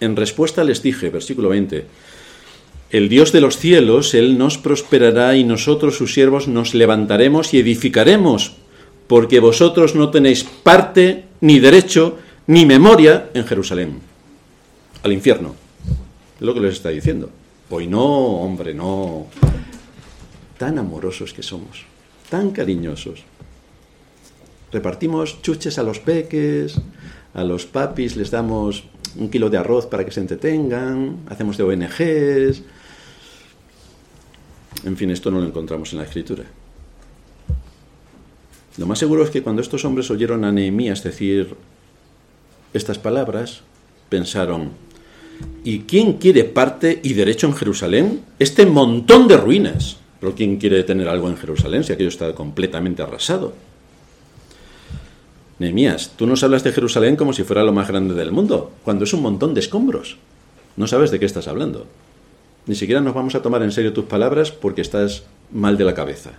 En respuesta les dije, versículo 20, el Dios de los cielos, Él nos prosperará y nosotros, sus siervos, nos levantaremos y edificaremos porque vosotros no tenéis parte, ni derecho, ni memoria en Jerusalén. Al infierno. Es lo que les está diciendo. Hoy no, hombre, no. Tan amorosos que somos, tan cariñosos. Repartimos chuches a los peques, a los papis les damos un kilo de arroz para que se entretengan, hacemos de ONGs. En fin, esto no lo encontramos en la escritura. Lo más seguro es que cuando estos hombres oyeron a Nehemías decir estas palabras, pensaron, ¿y quién quiere parte y derecho en Jerusalén? Este montón de ruinas. Pero ¿quién quiere tener algo en Jerusalén si aquello está completamente arrasado? Nehemías, tú nos hablas de Jerusalén como si fuera lo más grande del mundo, cuando es un montón de escombros. No sabes de qué estás hablando. Ni siquiera nos vamos a tomar en serio tus palabras porque estás mal de la cabeza.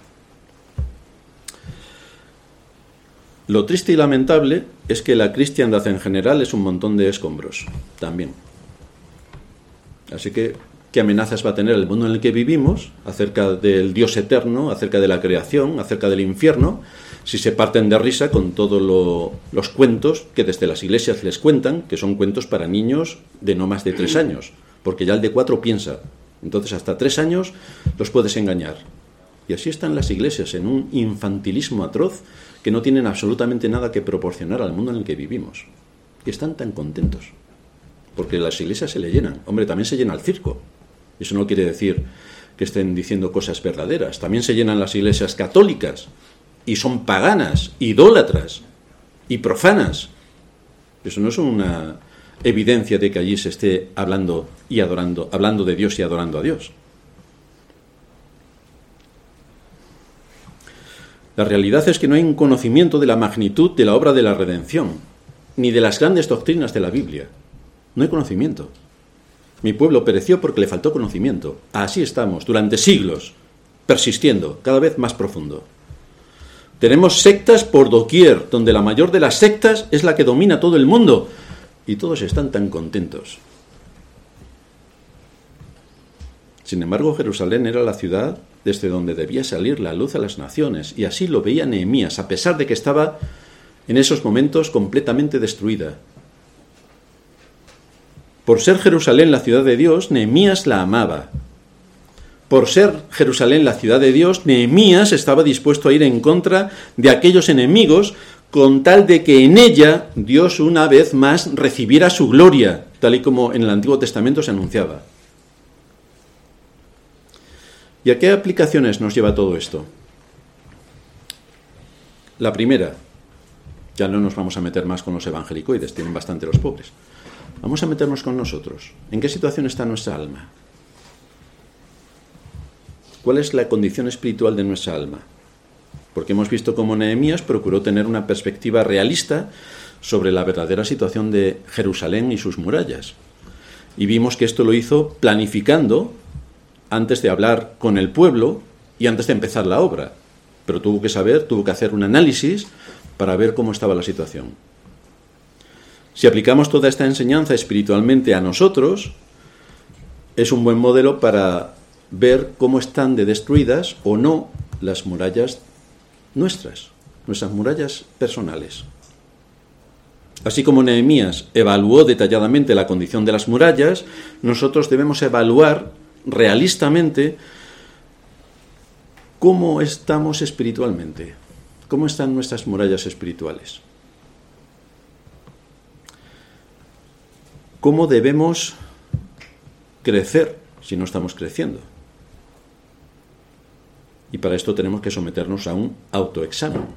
Lo triste y lamentable es que la cristiandad en general es un montón de escombros, también. Así que, ¿qué amenazas va a tener el mundo en el que vivimos acerca del Dios eterno, acerca de la creación, acerca del infierno, si se parten de risa con todos los cuentos que desde las iglesias les cuentan, que son cuentos para niños de no más de tres años? Porque ya el de cuatro piensa. Entonces, hasta tres años los puedes engañar. Y así están las iglesias, en un infantilismo atroz que no tienen absolutamente nada que proporcionar al mundo en el que vivimos. Y están tan contentos. Porque las iglesias se le llenan. Hombre, también se llena el circo. Eso no quiere decir que estén diciendo cosas verdaderas. También se llenan las iglesias católicas. Y son paganas, idólatras y profanas. Eso no es una evidencia de que allí se esté hablando y adorando, hablando de Dios y adorando a Dios. La realidad es que no hay un conocimiento de la magnitud de la obra de la redención, ni de las grandes doctrinas de la Biblia. No hay conocimiento. Mi pueblo pereció porque le faltó conocimiento. Así estamos, durante siglos, persistiendo, cada vez más profundo. Tenemos sectas por doquier, donde la mayor de las sectas es la que domina todo el mundo, y todos están tan contentos. Sin embargo, Jerusalén era la ciudad desde donde debía salir la luz a las naciones, y así lo veía Nehemías, a pesar de que estaba en esos momentos completamente destruida. Por ser Jerusalén la ciudad de Dios, Nehemías la amaba. Por ser Jerusalén la ciudad de Dios, Nehemías estaba dispuesto a ir en contra de aquellos enemigos con tal de que en ella Dios una vez más recibiera su gloria, tal y como en el Antiguo Testamento se anunciaba. ¿Y a qué aplicaciones nos lleva todo esto? La primera, ya no nos vamos a meter más con los evangelicoides, tienen bastante los pobres. Vamos a meternos con nosotros. ¿En qué situación está nuestra alma? ¿Cuál es la condición espiritual de nuestra alma? Porque hemos visto cómo Nehemías procuró tener una perspectiva realista sobre la verdadera situación de Jerusalén y sus murallas. Y vimos que esto lo hizo planificando antes de hablar con el pueblo y antes de empezar la obra. Pero tuvo que saber, tuvo que hacer un análisis para ver cómo estaba la situación. Si aplicamos toda esta enseñanza espiritualmente a nosotros, es un buen modelo para ver cómo están de destruidas o no las murallas nuestras, nuestras murallas personales. Así como Nehemías evaluó detalladamente la condición de las murallas, nosotros debemos evaluar realistamente cómo estamos espiritualmente, cómo están nuestras murallas espirituales. ¿Cómo debemos crecer si no estamos creciendo? Y para esto tenemos que someternos a un autoexamen.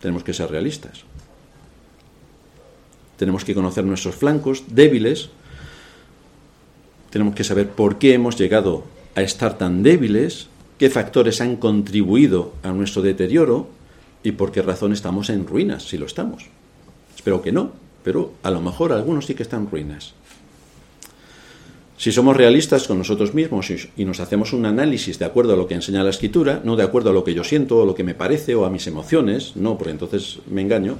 Tenemos que ser realistas. Tenemos que conocer nuestros flancos débiles. Tenemos que saber por qué hemos llegado a estar tan débiles, qué factores han contribuido a nuestro deterioro y por qué razón estamos en ruinas, si lo estamos. Espero que no, pero a lo mejor algunos sí que están en ruinas. Si somos realistas con nosotros mismos y nos hacemos un análisis de acuerdo a lo que enseña la escritura, no de acuerdo a lo que yo siento o lo que me parece o a mis emociones, no, porque entonces me engaño,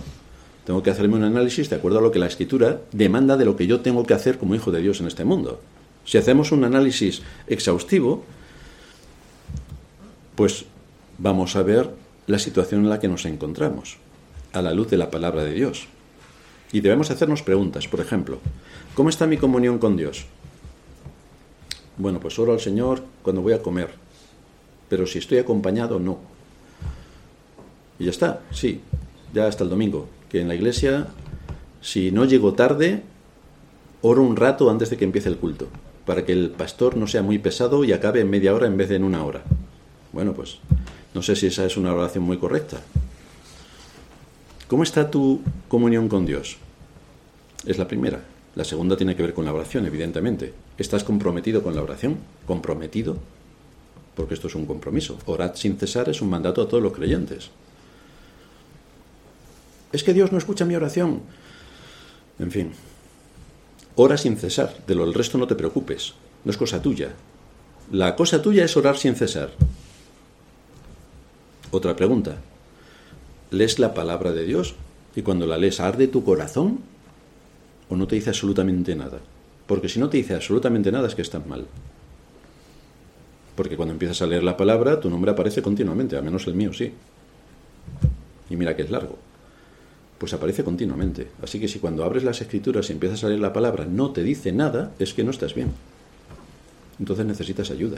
tengo que hacerme un análisis de acuerdo a lo que la escritura demanda de lo que yo tengo que hacer como hijo de Dios en este mundo. Si hacemos un análisis exhaustivo, pues vamos a ver la situación en la que nos encontramos, a la luz de la palabra de Dios. Y debemos hacernos preguntas, por ejemplo, ¿cómo está mi comunión con Dios? Bueno, pues oro al Señor cuando voy a comer, pero si estoy acompañado, no. Y ya está, sí, ya hasta el domingo que en la iglesia, si no llego tarde, oro un rato antes de que empiece el culto, para que el pastor no sea muy pesado y acabe en media hora en vez de en una hora. Bueno, pues no sé si esa es una oración muy correcta. ¿Cómo está tu comunión con Dios? Es la primera. La segunda tiene que ver con la oración, evidentemente. ¿Estás comprometido con la oración? ¿Comprometido? Porque esto es un compromiso. Orad sin cesar es un mandato a todos los creyentes. Es que Dios no escucha mi oración. En fin, ora sin cesar, de lo del resto no te preocupes, no es cosa tuya. La cosa tuya es orar sin cesar. Otra pregunta, ¿lees la palabra de Dios y cuando la lees arde tu corazón o no te dice absolutamente nada? Porque si no te dice absolutamente nada es que estás mal. Porque cuando empiezas a leer la palabra, tu nombre aparece continuamente, a menos el mío sí. Y mira que es largo pues aparece continuamente. Así que si cuando abres las escrituras y empiezas a leer la palabra no te dice nada, es que no estás bien. Entonces necesitas ayuda.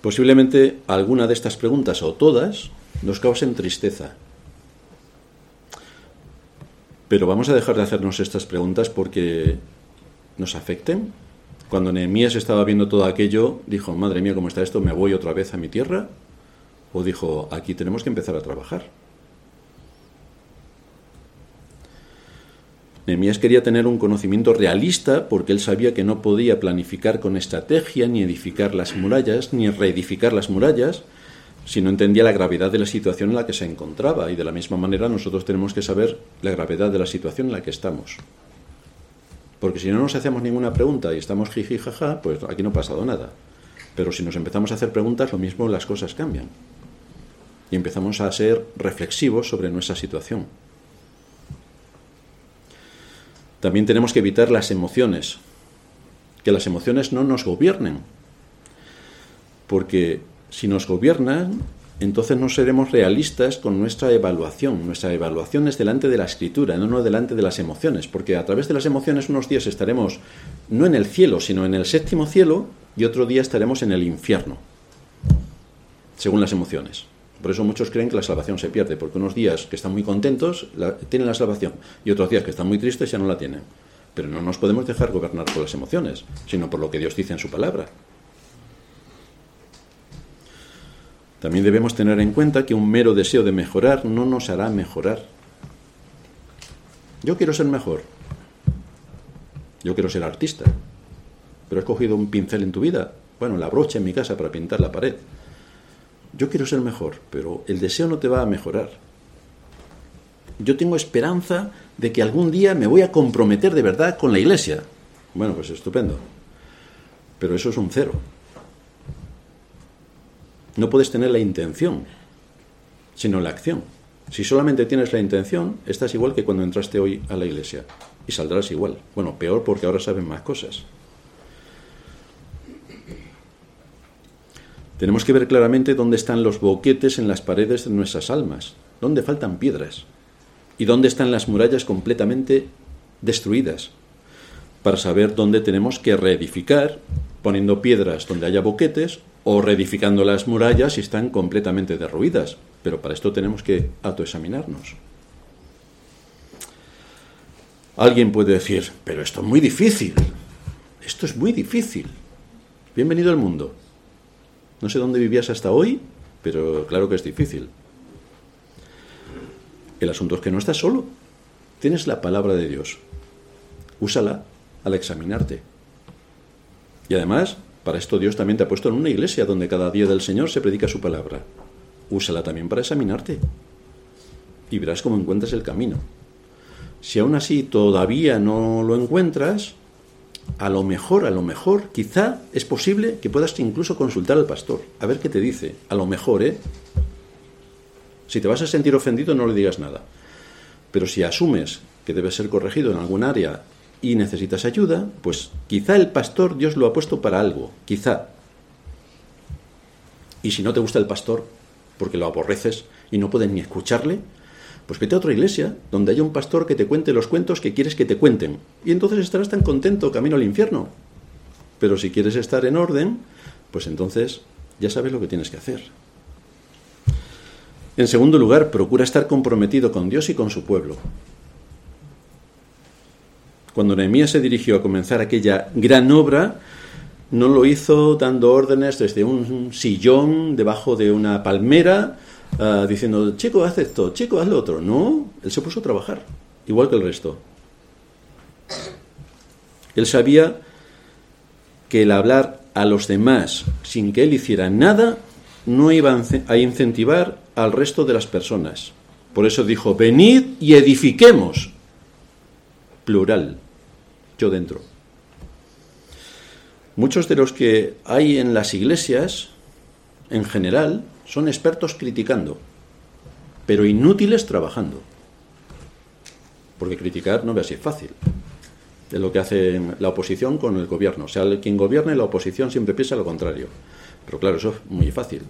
Posiblemente alguna de estas preguntas o todas nos causen tristeza. Pero vamos a dejar de hacernos estas preguntas porque nos afecten. Cuando Nehemías estaba viendo todo aquello, dijo, madre mía, ¿cómo está esto? ¿Me voy otra vez a mi tierra? O dijo, aquí tenemos que empezar a trabajar. Nehemías quería tener un conocimiento realista porque él sabía que no podía planificar con estrategia, ni edificar las murallas, ni reedificar las murallas, si no entendía la gravedad de la situación en la que se encontraba. Y de la misma manera nosotros tenemos que saber la gravedad de la situación en la que estamos. Porque si no nos hacemos ninguna pregunta y estamos jiji jaja, pues aquí no ha pasado nada. Pero si nos empezamos a hacer preguntas, lo mismo las cosas cambian y empezamos a ser reflexivos sobre nuestra situación. También tenemos que evitar las emociones, que las emociones no nos gobiernen, porque si nos gobiernan, entonces no seremos realistas con nuestra evaluación. Nuestra evaluación es delante de la escritura, no delante de las emociones, porque a través de las emociones unos días estaremos no en el cielo, sino en el séptimo cielo y otro día estaremos en el infierno, según las emociones. Por eso muchos creen que la salvación se pierde, porque unos días que están muy contentos tienen la salvación y otros días que están muy tristes ya no la tienen. Pero no nos podemos dejar gobernar por las emociones, sino por lo que Dios dice en su palabra. También debemos tener en cuenta que un mero deseo de mejorar no nos hará mejorar. Yo quiero ser mejor. Yo quiero ser artista. Pero has cogido un pincel en tu vida. Bueno, la brocha en mi casa para pintar la pared yo quiero ser mejor, pero el deseo no te va a mejorar. Yo tengo esperanza de que algún día me voy a comprometer de verdad con la iglesia. Bueno, pues estupendo. Pero eso es un cero. No puedes tener la intención. sino la acción. Si solamente tienes la intención, estás igual que cuando entraste hoy a la iglesia y saldrás igual. Bueno, peor porque ahora saben más cosas. Tenemos que ver claramente dónde están los boquetes en las paredes de nuestras almas, dónde faltan piedras y dónde están las murallas completamente destruidas, para saber dónde tenemos que reedificar, poniendo piedras donde haya boquetes o reedificando las murallas si están completamente derruidas. Pero para esto tenemos que autoexaminarnos. Alguien puede decir, pero esto es muy difícil, esto es muy difícil. Bienvenido al mundo. No sé dónde vivías hasta hoy, pero claro que es difícil. El asunto es que no estás solo. Tienes la palabra de Dios. Úsala al examinarte. Y además, para esto Dios también te ha puesto en una iglesia donde cada día del Señor se predica su palabra. Úsala también para examinarte. Y verás cómo encuentras el camino. Si aún así todavía no lo encuentras, a lo mejor, a lo mejor, quizá es posible que puedas incluso consultar al pastor, a ver qué te dice. A lo mejor, ¿eh? Si te vas a sentir ofendido, no le digas nada. Pero si asumes que debes ser corregido en algún área y necesitas ayuda, pues quizá el pastor Dios lo ha puesto para algo, quizá. Y si no te gusta el pastor, porque lo aborreces y no puedes ni escucharle, pues vete a otra iglesia donde haya un pastor que te cuente los cuentos que quieres que te cuenten. Y entonces estarás tan contento camino al infierno. Pero si quieres estar en orden, pues entonces ya sabes lo que tienes que hacer. En segundo lugar, procura estar comprometido con Dios y con su pueblo. Cuando Nehemías se dirigió a comenzar aquella gran obra, no lo hizo dando órdenes desde un sillón debajo de una palmera, uh, diciendo, chico, haz esto, chico, haz lo otro. No, él se puso a trabajar, igual que el resto. Él sabía que el hablar a los demás sin que él hiciera nada no iba a incentivar al resto de las personas. Por eso dijo, venid y edifiquemos. Plural, yo dentro. Muchos de los que hay en las iglesias, en general, son expertos criticando, pero inútiles trabajando. Porque criticar no ve si es fácil. Es lo que hace la oposición con el gobierno. O sea, quien gobierne la oposición siempre piensa lo contrario. Pero claro, eso es muy fácil.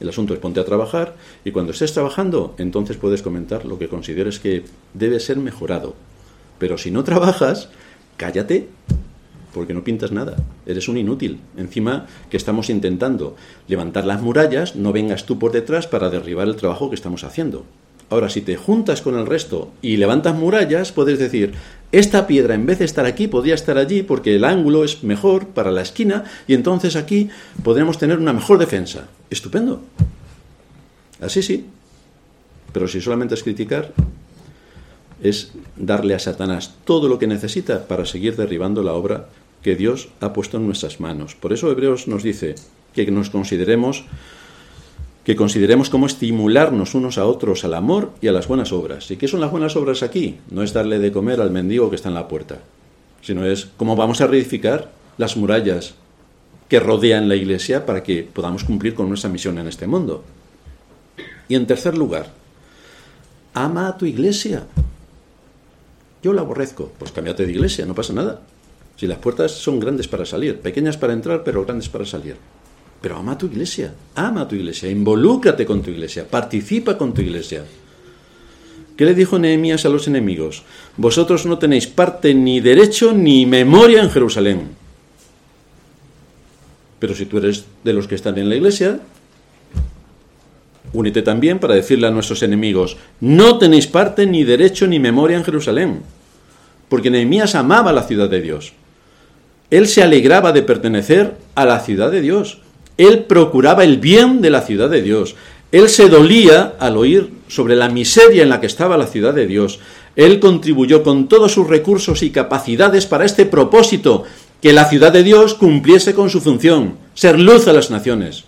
El asunto es ponte a trabajar y cuando estés trabajando, entonces puedes comentar lo que consideres que debe ser mejorado. Pero si no trabajas, cállate porque no pintas nada, eres un inútil. Encima que estamos intentando levantar las murallas, no vengas tú por detrás para derribar el trabajo que estamos haciendo. Ahora, si te juntas con el resto y levantas murallas, puedes decir, esta piedra en vez de estar aquí podría estar allí porque el ángulo es mejor para la esquina y entonces aquí podremos tener una mejor defensa. Estupendo. Así sí. Pero si solamente es criticar, es darle a Satanás todo lo que necesita para seguir derribando la obra que Dios ha puesto en nuestras manos. Por eso Hebreos nos dice que nos consideremos que consideremos cómo estimularnos unos a otros al amor y a las buenas obras. ¿Y qué son las buenas obras aquí? No es darle de comer al mendigo que está en la puerta, sino es cómo vamos a reedificar las murallas que rodean la iglesia para que podamos cumplir con nuestra misión en este mundo. Y en tercer lugar, ama a tu iglesia. Yo la aborrezco, pues cámbiate de iglesia, no pasa nada. Si las puertas son grandes para salir, pequeñas para entrar, pero grandes para salir. Pero ama tu iglesia, ama a tu iglesia, involúcrate con tu iglesia, participa con tu iglesia. ¿Qué le dijo Nehemías a los enemigos? Vosotros no tenéis parte ni derecho ni memoria en Jerusalén. Pero si tú eres de los que están en la iglesia, únete también para decirle a nuestros enemigos, no tenéis parte ni derecho ni memoria en Jerusalén. Porque Nehemías amaba la ciudad de Dios. Él se alegraba de pertenecer a la ciudad de Dios. Él procuraba el bien de la ciudad de Dios. Él se dolía al oír sobre la miseria en la que estaba la ciudad de Dios. Él contribuyó con todos sus recursos y capacidades para este propósito, que la ciudad de Dios cumpliese con su función, ser luz a las naciones.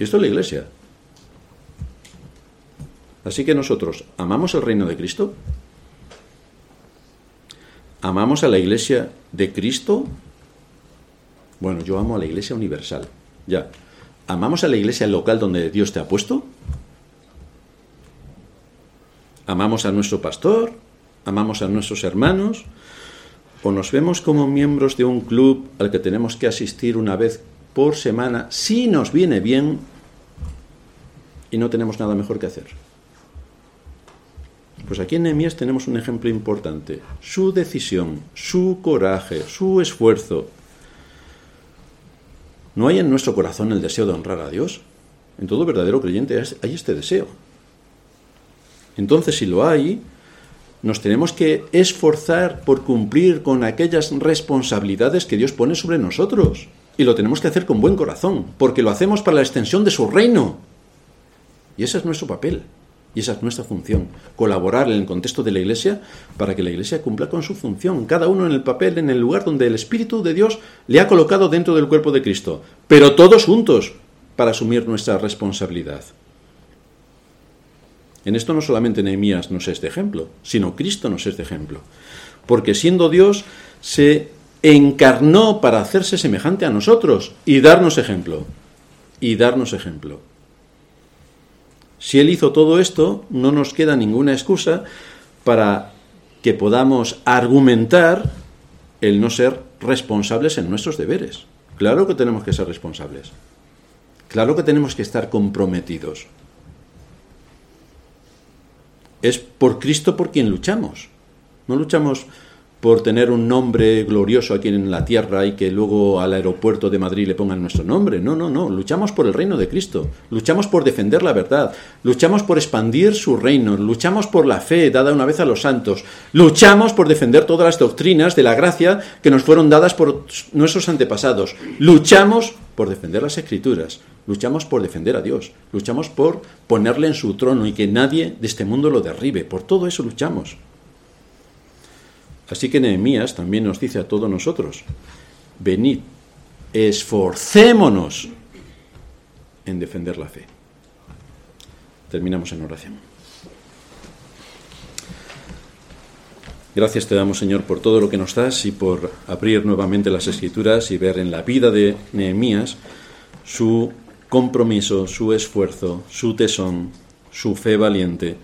Y esto es la iglesia. Así que nosotros amamos el reino de Cristo, ¿Amamos a la iglesia de Cristo? Bueno, yo amo a la iglesia universal, ya. ¿Amamos a la iglesia local donde Dios te ha puesto? ¿Amamos a nuestro pastor? ¿Amamos a nuestros hermanos? ¿O nos vemos como miembros de un club al que tenemos que asistir una vez por semana si nos viene bien y no tenemos nada mejor que hacer? Pues aquí en Nehemías tenemos un ejemplo importante. Su decisión, su coraje, su esfuerzo. ¿No hay en nuestro corazón el deseo de honrar a Dios? En todo verdadero creyente hay este deseo. Entonces, si lo hay, nos tenemos que esforzar por cumplir con aquellas responsabilidades que Dios pone sobre nosotros. Y lo tenemos que hacer con buen corazón, porque lo hacemos para la extensión de su reino. Y ese es nuestro papel. Y esa es nuestra función, colaborar en el contexto de la Iglesia para que la Iglesia cumpla con su función, cada uno en el papel, en el lugar donde el Espíritu de Dios le ha colocado dentro del cuerpo de Cristo, pero todos juntos para asumir nuestra responsabilidad. En esto no solamente Nehemías nos es de ejemplo, sino Cristo nos es de ejemplo, porque siendo Dios se encarnó para hacerse semejante a nosotros y darnos ejemplo, y darnos ejemplo. Si Él hizo todo esto, no nos queda ninguna excusa para que podamos argumentar el no ser responsables en nuestros deberes. Claro que tenemos que ser responsables. Claro que tenemos que estar comprometidos. Es por Cristo por quien luchamos. No luchamos por tener un nombre glorioso aquí en la tierra y que luego al aeropuerto de Madrid le pongan nuestro nombre. No, no, no. Luchamos por el reino de Cristo. Luchamos por defender la verdad. Luchamos por expandir su reino. Luchamos por la fe dada una vez a los santos. Luchamos por defender todas las doctrinas de la gracia que nos fueron dadas por nuestros antepasados. Luchamos por defender las escrituras. Luchamos por defender a Dios. Luchamos por ponerle en su trono y que nadie de este mundo lo derribe. Por todo eso luchamos. Así que Nehemías también nos dice a todos nosotros, venid, esforcémonos en defender la fe. Terminamos en oración. Gracias te damos, Señor, por todo lo que nos das y por abrir nuevamente las escrituras y ver en la vida de Nehemías su compromiso, su esfuerzo, su tesón, su fe valiente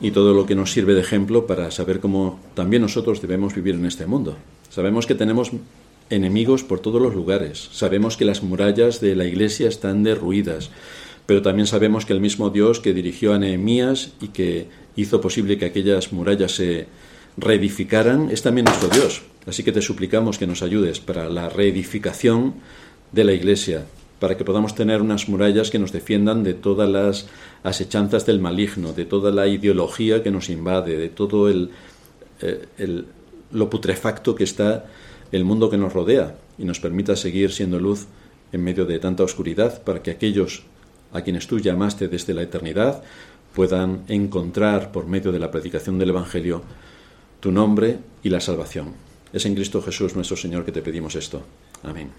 y todo lo que nos sirve de ejemplo para saber cómo también nosotros debemos vivir en este mundo. Sabemos que tenemos enemigos por todos los lugares, sabemos que las murallas de la iglesia están derruidas, pero también sabemos que el mismo Dios que dirigió a Nehemías y que hizo posible que aquellas murallas se reedificaran es también nuestro Dios. Así que te suplicamos que nos ayudes para la reedificación de la iglesia, para que podamos tener unas murallas que nos defiendan de todas las asechanzas del maligno, de toda la ideología que nos invade, de todo el, eh, lo putrefacto que está el mundo que nos rodea y nos permita seguir siendo luz en medio de tanta oscuridad para que aquellos a quienes tú llamaste desde la eternidad puedan encontrar por medio de la predicación del Evangelio tu nombre y la salvación. Es en Cristo Jesús nuestro Señor que te pedimos esto. Amén.